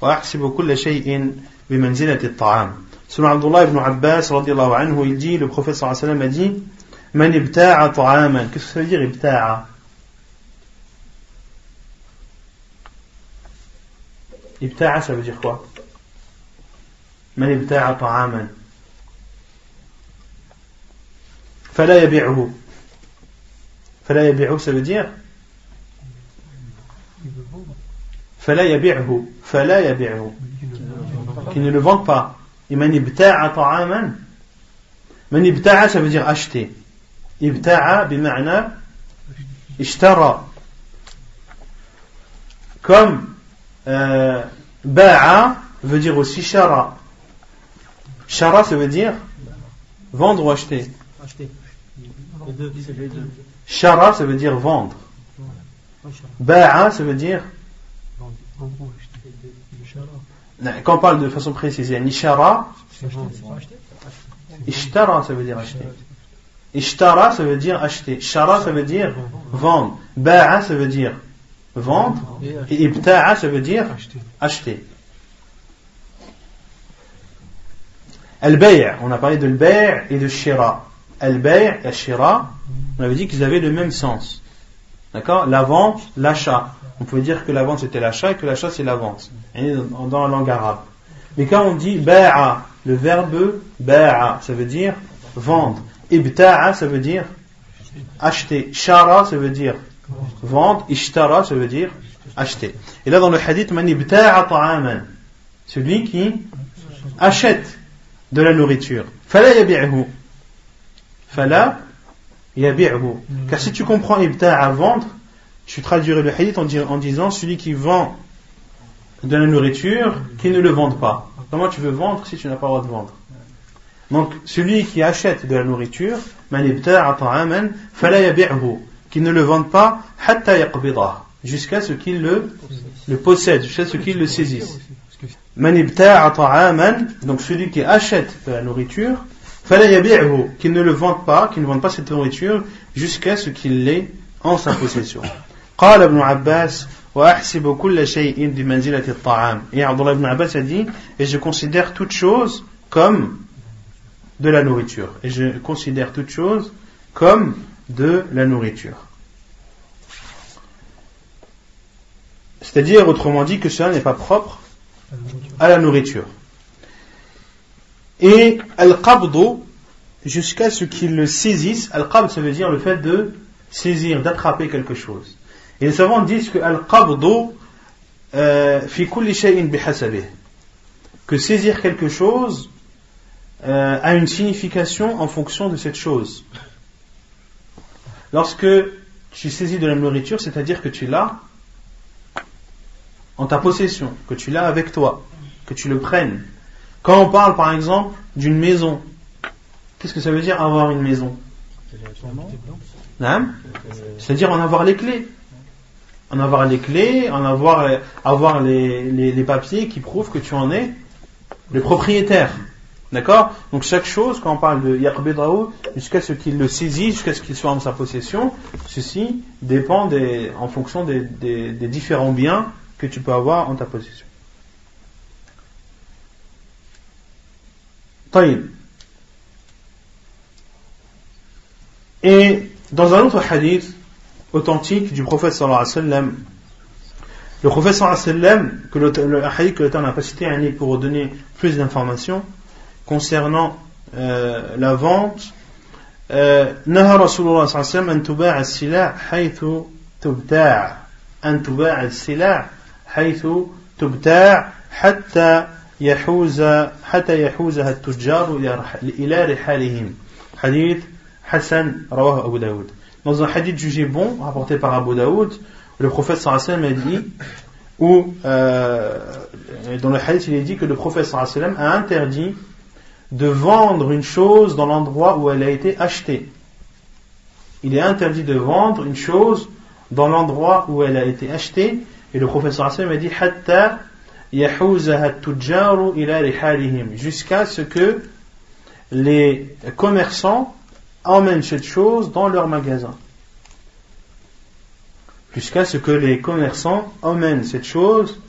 وأحسب كل شيء بمنزلة الطعام. سمع عبد الله بن عباس رضي الله عنه يجي للبروفيسور صلى الله عليه وسلم يجي من ابتاع طعاما؟ كيف سيجير ابتاع؟ ابتاع سيجير اخوة من ابتاع طعاما. فلا يبيعه. فلا يبيعه سيجير Fala yabi'uhu. Fala yabi'uhu. qui ne le vendent pas. Et man ibta'a ta'aman. Man ibta'a, ça veut dire acheter. Ibta'a, bima'na, ishtara. Comme euh, ba'a veut dire aussi shara. Shara, ça veut dire vendre ou acheter. Shara, ça veut dire vendre. Ba'a, ça veut dire quand on parle de façon précise, Nishara, Ishtara, ça veut dire acheter. Ishtara, ça veut dire acheter. Shara, ça veut dire vendre. Ba'a, ça veut dire vendre. Et Ibta'a, ça veut dire acheter. Al-Bay', on a parlé de Al-Bay' et de Shira. Al-Bay' et Shira, on avait dit qu'ils avaient le même sens. D'accord? La vente, l'achat on pouvait dire que la vente c'était l'achat et que l'achat c'est la vente, dans la langue arabe. Mais quand on dit ba'a, le verbe ba'a, ça veut dire vendre. Ibta'a, ça veut dire acheter. Shara, ça veut dire vendre. Ishtara, ça veut dire acheter. Et là, dans le hadith, man ibta'a ta'aman, celui qui achète de la nourriture. Fala yabi'hu. Fala yabi'hu. Car si tu comprends ibta'a vendre, tu traduirais le hadith en, disant celui qui vend de la nourriture, qui ne le vende pas. Comment tu veux vendre si tu n'as pas le droit de vendre? Donc, celui qui achète de la nourriture, qui ne le vende pas, jusqu'à ce qu'il le, le possède, jusqu'à ce qu'il le saisisse. Donc, celui qui achète de la nourriture, qu'il ne le vende pas, qu'il ne vende pas cette nourriture, jusqu'à ce qu'il l'ait en sa possession. قال ابن عباس وأحسب كل شيء بمنزلة الطعام et Abdullah ibn Abbas a dit et je considère toute chose comme de la nourriture et je considère toute chose comme de la nourriture c'est-à-dire autrement dit que cela n'est pas propre à la nourriture et al-qabdu jusqu'à ce qu'il le saisisse al-qabd ça veut dire le fait de saisir d'attraper quelque chose et les savants disent que al-qabdu euh, fi kulli shay'in. Que saisir quelque chose euh, a une signification en fonction de cette chose. Lorsque tu saisis de la nourriture, c'est-à-dire que tu l'as en ta possession, que tu l'as avec toi, que tu le prennes. Quand on parle par exemple d'une maison, qu'est-ce que ça veut dire avoir une maison? Hein? C'est-à-dire en avoir les clés en avoir les clés, en avoir, avoir les, les, papiers qui prouvent que tu en es le propriétaire. D'accord? Donc chaque chose, quand on parle de Yaqbidraou, jusqu'à ce qu'il le saisit, jusqu'à ce qu'il soit en sa possession, ceci dépend en fonction des, des, différents biens que tu peux avoir en ta possession. Et dans un autre hadith, authentique du prophète sallallahu alayhi wa sallam. Le prophète sallallahu alayhi wa sallam, que le, hadith que l'auteur n'a pas cité, pour donner plus d'informations concernant euh, la vente. نهى رسول الله صلى الله عليه وسلم أن تباع السلع حيث تبتاع أن تباع السلع حيث تبتاع حتى يحوز حتى يحوزها التجار إلى رحالهم حديث حسن رواه أبو داود dans un hadith jugé bon, rapporté par Abu Daoud, le prophète sallallahu a dit, ou euh, dans le hadith il est dit que le prophète sallallahu a interdit de vendre une chose dans l'endroit où elle a été achetée. Il est interdit de vendre une chose dans l'endroit où elle a été achetée, et le prophète sallallahu a dit, hatta jusqu'à ce que les commerçants emmènent cette chose dans leur magasin. Jusqu'à ce que les commerçants emmènent cette chose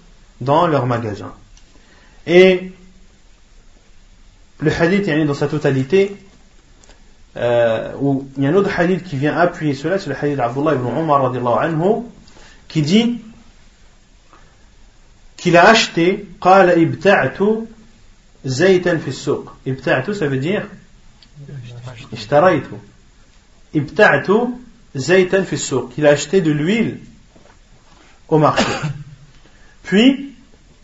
dans leur magasin. Et le hadith dans sa totalité, euh, où il y a un autre hadith qui vient appuyer cela, c'est le hadith d'Abdullah ibn Umar anhu, qui dit qu'il a acheté, قال ابتعت زيتا في السوق. ابتعت ça veut dire اشتريته ابتعت زيتا في السوق qu'il a acheté de l'huile au marché puis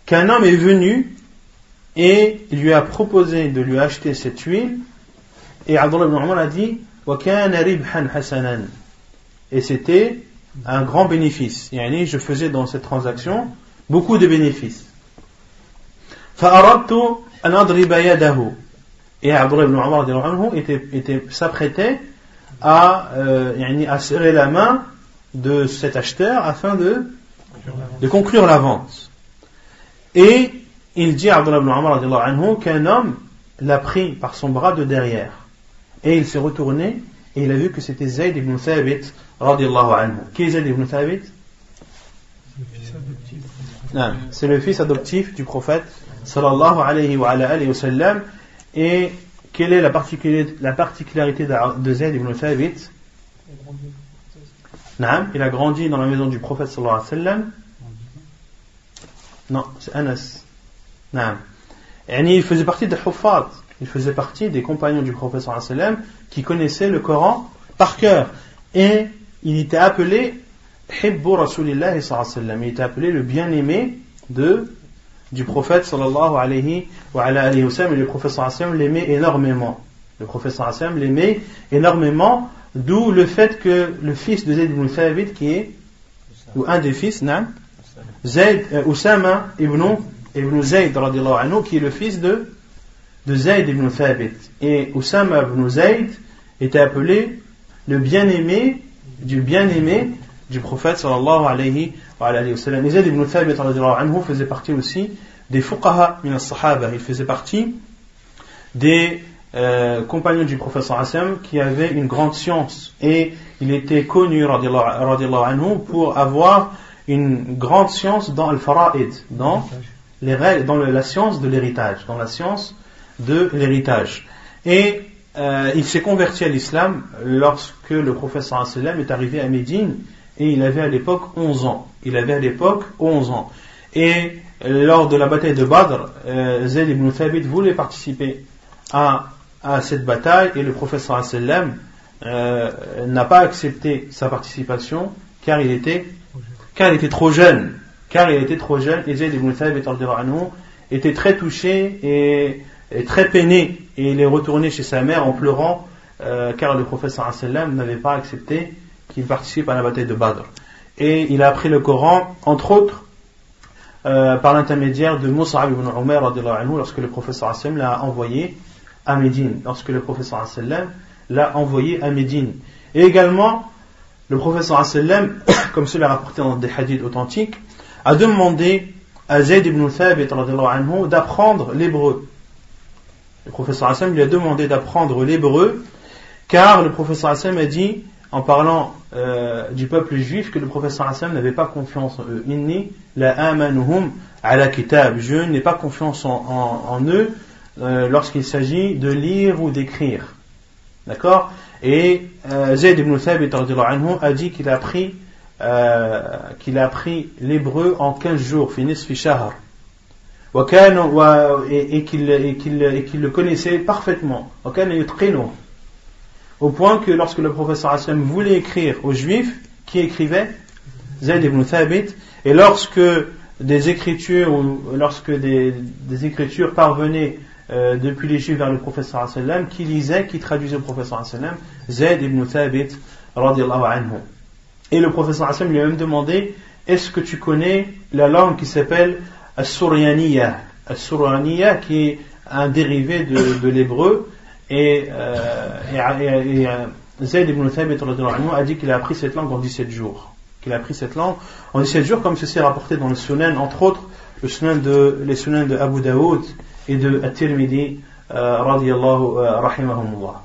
qu'un homme est venu et lui a proposé de lui acheter cette huile et Abdullah ibn Umar a dit وكان ربحا حسنا et c'était un grand bénéfice يعني je faisais dans cette transaction beaucoup de bénéfices فأردت أن أضرب يده et Abdullah ibn Umar était, était, s'apprêtait à, euh, à serrer la main de cet acheteur afin de, de conclure la vente. Et il dit à Abdullah ibn Umar qu'un homme l'a pris par son bras de derrière. Et il s'est retourné et il a vu que c'était Zayd ibn Thabit anhu. Qui est Zayd ibn Thabit C'est le fils adoptif du prophète sallallahu alayhi wa, et quelle est la particularité, la particularité de Zayd ibn Thabit? Il a grandi dans la maison du prophète sallallahu alayhi wa sallam. Non, c'est Anas. Il faisait partie des Huffat. il faisait partie des compagnons du prophète sallam qui connaissaient le Coran par cœur. Et il était appelé Hibbu Rasulillah. Il était appelé le bien-aimé du prophète sallallahu alayhi wa, alayhi wa sallam. Et le prophète sallam l'aimait énormément. Le prophète sallam l'aimait énormément, d'où le fait que le fils de Zayd ibn Thabit, qui est, ou un des fils, non Zayd, euh, Oussama ibn, ibn Zayd, anhu, qui est le fils de, de Zayd ibn Thabit. Et Oussama ibn Zayd était appelé le bien-aimé du bien-aimé du prophète sallallahu alayhi wa, ibn faisait partie aussi des fuqaha Il faisait partie des euh, compagnon du Hassan qui avait une grande science. Et il était connu pour avoir une grande science dans le fara'id, dans, la science de l'héritage, dans la science de l'héritage. Et euh, il s'est converti à l'islam lorsque le Hassan est arrivé à Médine et il avait à l'époque 11 ans. Il avait à l'époque 11 ans. Et lors de la bataille de Badr, euh, Zayd ibn Thabit voulait participer à à cette bataille et le professeur sallam euh, n'a pas accepté sa participation car il était car il était trop jeune car il était trop jeune et Zayd ibn Thabit était très touché et, très peiné et il est retourné chez sa mère en pleurant euh, car le professeur sallam n'avait pas accepté qu'il participe à la bataille de Badr et il a appris le Coran entre autres euh, par l'intermédiaire de Mus'ab ibn Umar lorsque le professeur l'a envoyé à Médine, lorsque le professeur l'a envoyé à Médine. Et également, le professeur comme cela rapporté dans des hadiths authentiques, a demandé à Zayd ibn Thabit d'apprendre l'hébreu. Le professeur lui a demandé d'apprendre l'hébreu, car le professeur a dit, en parlant euh, du peuple juif, que le professeur sallam n'avait pas confiance en eux. Inni la amanuhum ala kitab. Je n'ai pas confiance en eux euh, lorsqu'il s'agit de lire ou d'écrire. D'accord? Et euh, Zayd ibn Thabit a dit qu'il a appris euh, qu'il a appris l'hébreu en 15 jours, finis fi. Et qu'il le connaissait parfaitement. Au point que lorsque le professeur Hassan voulait écrire aux juifs, qui écrivait? Zayd ibn Thabit, et lorsque des écritures lorsque des, écritures parvenaient euh, depuis les Juifs vers le professeur sallam qui lisait, qui traduisait le professeur sallam? Zayd ibn Thabit radiallahu anhu. Et le professeur sallam lui a même demandé est-ce que tu connais la langue qui s'appelle As-Suryaniya? Qui est un dérivé de l'hébreu et, euh, et, et, euh, Zayd ibn Thabit a dit qu'il a appris cette langue en 17 jours. Qu'il a appris cette langue en 17 jours, comme ceci est rapporté dans le Sunan, entre autres, le Sunan de, les Sunan de Abu Daoud, et de At-Tirmidhi euh, rahimahumullah.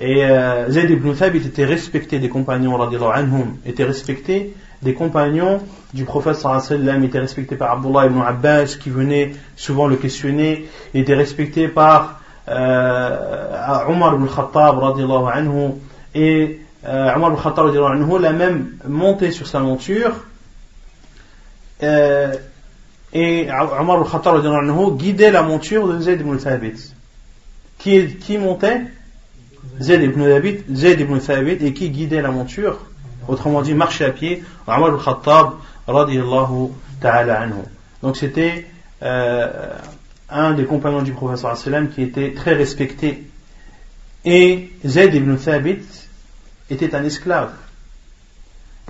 Et euh, Zayd ibn Thabit était respecté des compagnons anhum, était respecté des compagnons du prophète sallallahu était respecté par Abdullah ibn Abbas qui venait souvent le questionner, il était respecté par euh, Omar ibn Khattab anhu. Et euh, Omar ibn Khattab anhu l'a même monté sur sa monture. Euh, et Omar al-Khattab guidait la monture de Zayd ibn Thabit. Qui, qui montait? Zayd ibn Thabit, Zayd ibn Thabit et qui guidait la monture. Autrement dit, marchait à pied, Omar al-Khattab radiallahu ta'ala anhu. Donc c'était euh, un des compagnons du professeur sallam qui était très respecté. Et Zayd ibn Thabit était un esclave.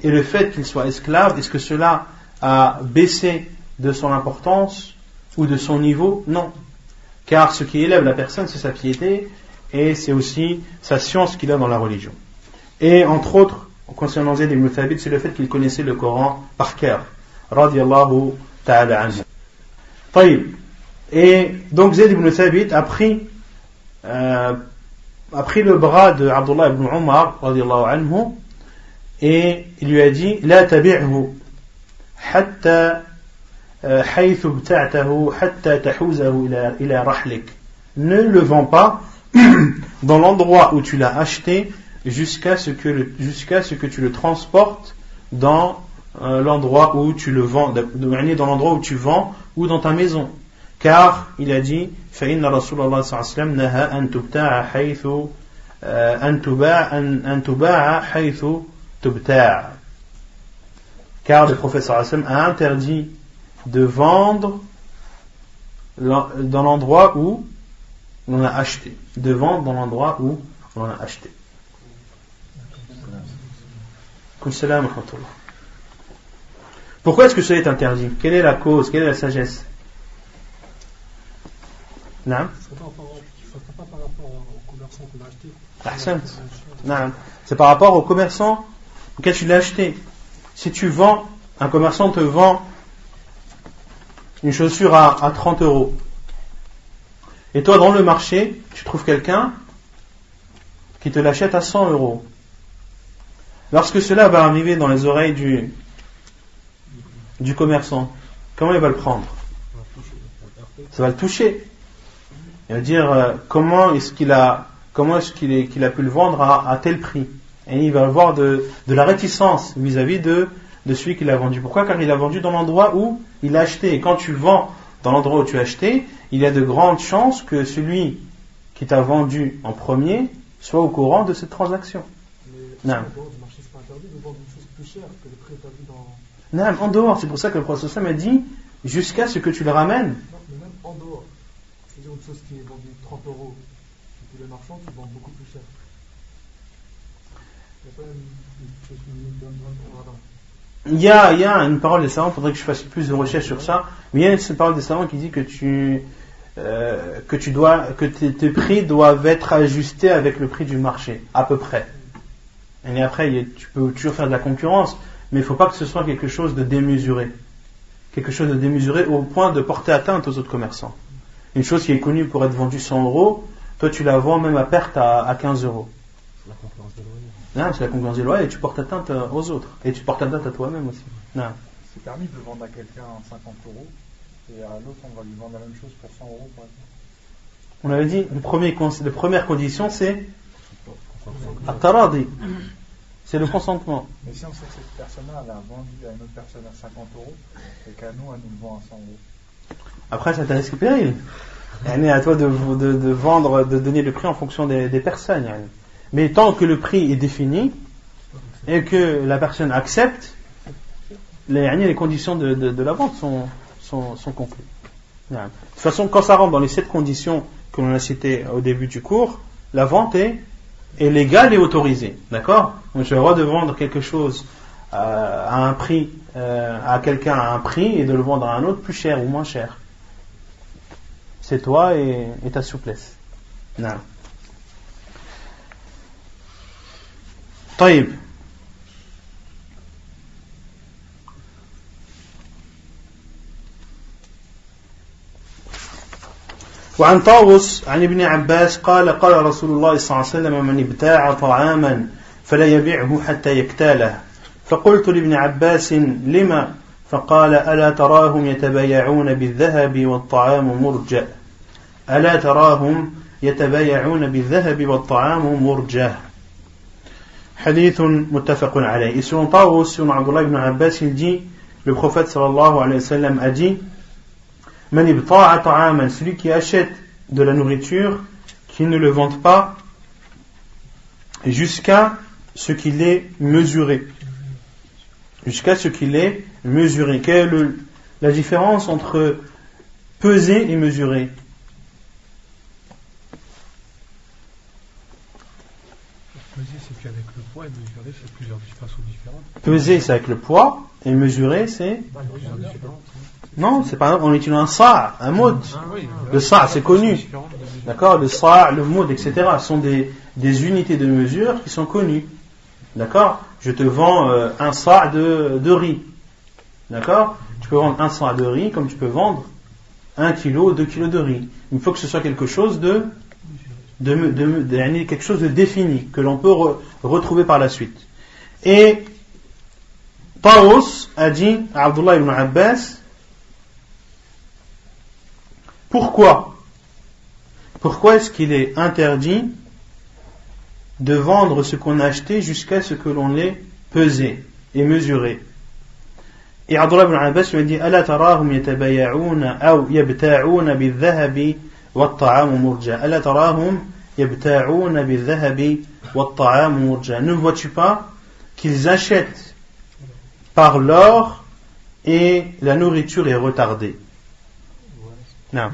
Et le fait qu'il soit esclave, est-ce que cela a baissé de son importance ou de son niveau? Non. Car ce qui élève la personne, c'est sa piété et c'est aussi sa science qu'il a dans la religion. Et entre autres, concernant Zayd ibn Thabit, c'est le fait qu'il connaissait le Coran par cœur. Radiallahu ta'ala. Et donc Zayd ibn Thabit a pris, euh, le bras de Abdullah ibn Umar anhu et il lui a dit La tabi'hu hatta euh, ne le vends pas dans l'endroit où tu l'as acheté jusqu'à ce que ce que tu le transportes dans euh, l'endroit où tu le vends dans l'endroit où tu vends ou dans ta maison car il a dit فإن رسول الله صلى الله عليه وسلم نهى أن تبتاع حيث أن تباع أن تباع حيث تبتاع car le prophète صلى الله عليه وسلم a interdit de vendre dans l'endroit où on a acheté de vendre dans l'endroit où on a acheté pourquoi est-ce que cela est interdit Quelle est la cause Quelle est la sagesse Non C'est par rapport au commerçant auquel tu l'as acheté. Si tu vends, un commerçant te vend une chaussure à, à 30 euros. Et toi, dans le marché, tu trouves quelqu'un qui te l'achète à 100 euros. Lorsque cela va arriver dans les oreilles du, du commerçant, comment il va le prendre? Ça va le toucher. Il va dire euh, comment est-ce qu'il a comment est-ce qu'il est, qu'il a pu le vendre à, tel prix? Et il va avoir de, de la réticence vis-à-vis de, de celui qui l'a vendu. Pourquoi? Car il a vendu dans l'endroit où il a acheté. Et quand tu vends dans l'endroit où tu as acheté, il y a de grandes chances que celui qui t'a vendu en premier soit au courant de cette transaction. non. dans non, en dehors, c'est pour ça que le prophète m'a dit jusqu'à ce que tu le ramènes. Non, mais même en dehors. C'est-à-dire une qui est vendue 30 euros, et puis les marchands beaucoup plus cher. Il y a, une parole des savants, il faudrait que je fasse plus de recherches sur ça, mais il y a une parole des savants qui dit que tu, euh, tes, prix doivent être ajustés avec le prix du marché, à peu près. Et après, tu peux toujours faire de la concurrence, mais il ne faut pas que ce soit quelque chose de démesuré. Quelque chose de démesuré au point de porter atteinte aux autres commerçants. Une chose qui est connue pour être vendue 100 euros, toi tu la vends même à perte à, 15 euros. C'est la concurrence déloyale. C'est la concurrence déloyale et tu portes atteinte aux autres. Et tu portes atteinte à toi-même aussi. C'est permis de vendre à quelqu'un 50 euros et à l'autre on va lui vendre la même chose pour 100 euros par exemple. On avait dit, le premier, la première condition c'est At-taradi c'est le consentement. Mais si on sait que cette personne-là, elle a vendu à une autre personne à 50 euros, et qu'à nous, elle nous vend à 100 euros. Après, ça risque péril. Est à toi de, vendre, de donner le prix en fonction des, personnes. Mais tant que le prix est défini et que la personne accepte, les, conditions de, la vente sont, sont. De toute façon, quand ça rentre dans les sept conditions que l'on a citées au début du cours, la vente est est légal et autorisé. D'accord? Donc j'ai le droit de vendre quelque chose à un prix, euh, à quelqu'un à un prix et de le vendre à un autre plus cher ou moins cher. C'est toi et, et, ta souplesse. Non. طيب وعن طاووس عن ابن عباس قال قال رسول الله صلى الله عليه وسلم من ابتاع طعاما فلا يبيعه حتى يكتاله فقلت لابن عباس لما؟ فقال ألا تراهم يتبايعون بالذهب والطعام مرجع. ألا تراهم يتبايعون بالذهب والطعام مرجع. حديث متفق عليه. سيدنا طاووس سيدنا عبد الله بن عباس الجي للخفاة صلى الله عليه وسلم أجي من ابطاع طعاما celui qui achète de la nourriture qui ne le vante pas jusqu'à ce qu'il est mesuré Jusqu'à ce qu'il est mesuré. Quelle est la différence entre peser et mesurer? Peser, c'est qu'avec le poids et mesurer, c'est plusieurs façons différentes. Peser, c'est avec le poids et mesurer, c'est non, c'est pas on utilise un sa, un moud. Ah le sa, c'est connu. D'accord? Le sa, le moud, etc. sont des, des unités de mesure qui sont connues. D'accord? Je te vends euh, un sa de, de riz. D'accord? Tu peux vendre un sa de riz comme tu peux vendre un kilo, deux kilos de riz. Il faut que ce soit quelque chose de, de, de, quelque chose de défini, que l'on peut retrouver par la suite. Et Taos a dit à Abdullah ibn Abbas, pourquoi? Pourquoi est-ce qu'il est interdit de vendre ce qu'on a acheté jusqu'à ce que l'on l'ait pesé et mesuré Et Abdullah ibn Abbas lui a dit ألا تراهم يتبايعون أو يبتاعون بالذهب والطعام مرجع ألا تراهم يبتاعون بالذهب والطعام مرجع Ne vois-tu pas qu'ils achètent par l'or et la nourriture est retardée Non.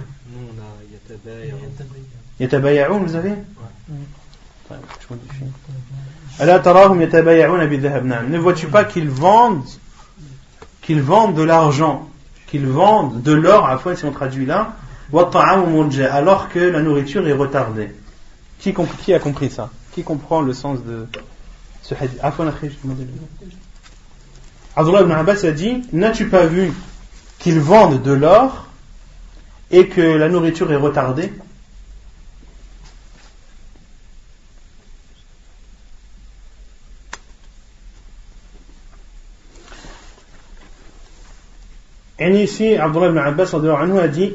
يتبايعون vous avez ne vois-tu pas qu'ils vendent qu'ils vendent de l'argent, qu'ils vendent de l'or, à la fois si on traduit là, alors que la nourriture est retardée. Qui, qui a compris ça? Qui comprend le sens de ce hadith? Abdullah ibn Abbas a dit N'as-tu pas vu qu'ils vendent de l'or et que la nourriture est retardée? Et ici, Abdullah ibn Abbas a dit,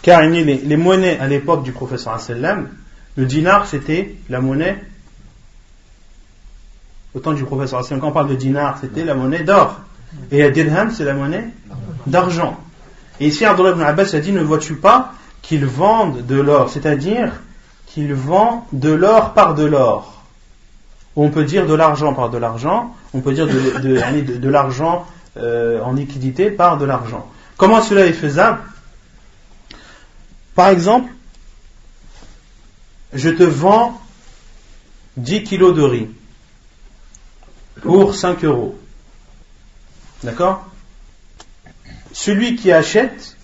car les, monnaies à l'époque du professeur sallam, le dinar c'était la monnaie, au temps du professeur sallam, quand on parle de dinar, c'était la monnaie d'or. Et la dirham c'est la monnaie d'argent. Et ici, Abdullah ibn Abbas a dit, ne vois-tu pas qu'ils vendent de l'or, c'est-à-dire qu'ils vendent de l'or par de l'or. On peut dire de l'argent par de l'argent, on peut dire de, de, de l'argent euh, en liquidité par de l'argent. Comment cela est faisable? Par exemple, je te vends 10 kilos de riz pour 5 euros. D'accord? Celui qui achète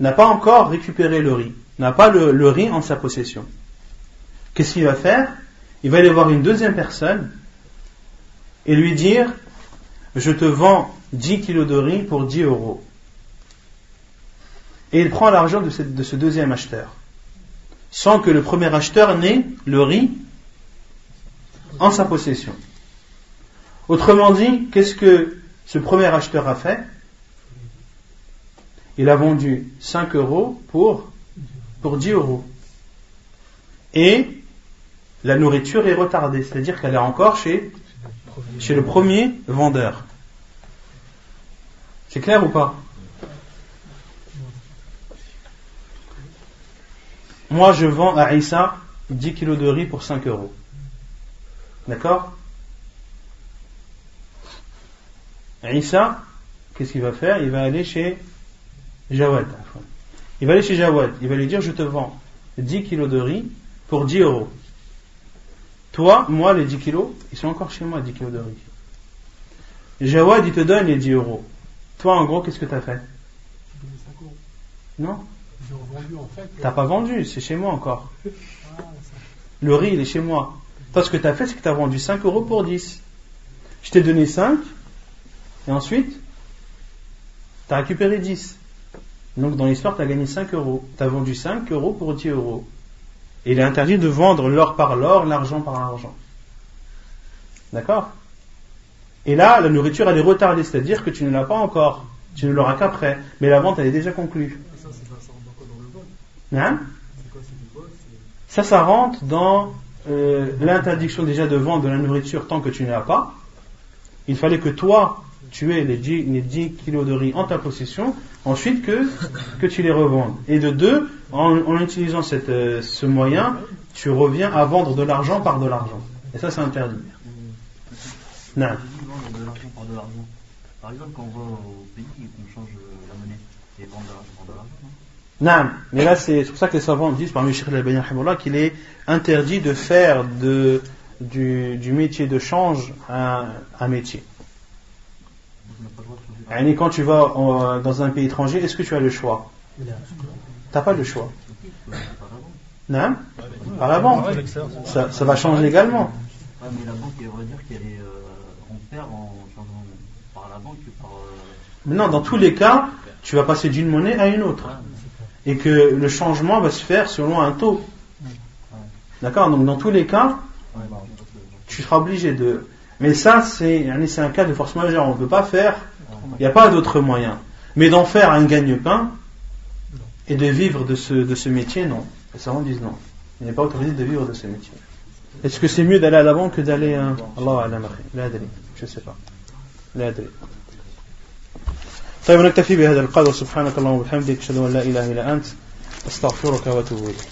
n'a pas encore récupéré le riz, n'a pas le, le riz en sa possession. Qu'est-ce qu'il va faire? Il va aller voir une deuxième personne et lui dire je te vends 10 kilos de riz pour 10 euros. Et il prend l'argent de, ce deuxième acheteur, sans que le premier acheteur n'ait le riz en sa possession. Autrement dit, qu'est-ce que ce premier acheteur a fait? Il a vendu 5 euros pour, pour 10 euros. Et la nourriture est retardée, c'est-à-dire qu'elle est encore chez, chez le premier vendeur. C'est clair ou pas? Moi, je vends à Issa 10 kilos de riz pour 5 euros. D'accord? Issa, qu'est-ce qu'il va faire? Il va aller chez Jawad. Il va aller chez Jawad. Il va lui dire Je te vends 10 kilos de riz pour 10 euros. Toi, moi, les 10 kilos, ils sont encore chez moi, 10 kilos de riz. Jawad, il te donne les 10 euros. Toi, en gros, qu'est-ce que tu as fait? Non? T'as pas vendu, c'est chez moi encore. Le riz, il est chez moi. Toi, ce que tu as fait, c'est que tu as vendu 5 euros pour 10. Je t'ai donné 5, et ensuite, tu as récupéré 10. Donc, dans l'histoire, tu as gagné 5 euros. Tu as vendu 5 euros pour 10 euros. Et il est interdit de vendre l'or par l'or, l'argent par l'argent. D'accord? Et là, la nourriture, elle est retardée, c'est-à-dire que tu ne l'as pas encore. Tu ne l'auras qu'après. Mais la vente, elle est déjà conclue. Hein? Ça, ça rentre dans euh, l'interdiction déjà de vendre de la nourriture tant que tu ne l'as pas. Il fallait que toi, tu aies les 10, les 10 kilos de riz en ta possession, ensuite que, que tu les revendes. Et de deux, en, utilisant cette, euh, ce moyen, tu reviens à vendre de l'argent par de l'argent. Et ça, c'est interdit. Non. Par exemple, quand on va au pays et qu'on change la monnaie et vend de l'argent. Non, mais là c'est pour ça que les savants disent parmi Cheikh al qu'il est interdit de faire de, du, du métier de change un, un métier. Et quand tu vas dans un pays étranger, est-ce que tu as le choix? Tu n'as pas le choix. Non? Par la banque. Ça, ça va changer également. mais la banque, elle va dire qu'elle est. Euh, par la banque par. Euh, non, dans tous les cas, tu vas passer d'une monnaie à une autre. Et que le changement va se faire selon un taux. D'accord? Donc dans tous les cas, tu seras obligé de. Mais ça, c'est un cas de force majeure. On ne peut pas faire. Il n'y a pas d'autre moyen. Mais d'en faire un gagne-pain et de vivre de ce, de ce métier, non. Les savants disent non. Il n'est pas autorisé de vivre de ce métier. Est-ce que c'est mieux d'aller à la banque que d'aller à. Allah Je ne sais pas. طيب نكتفي بهذا القدر سبحانك اللهم وبحمدك اشهد ان لا اله الا انت استغفرك واتوب اليك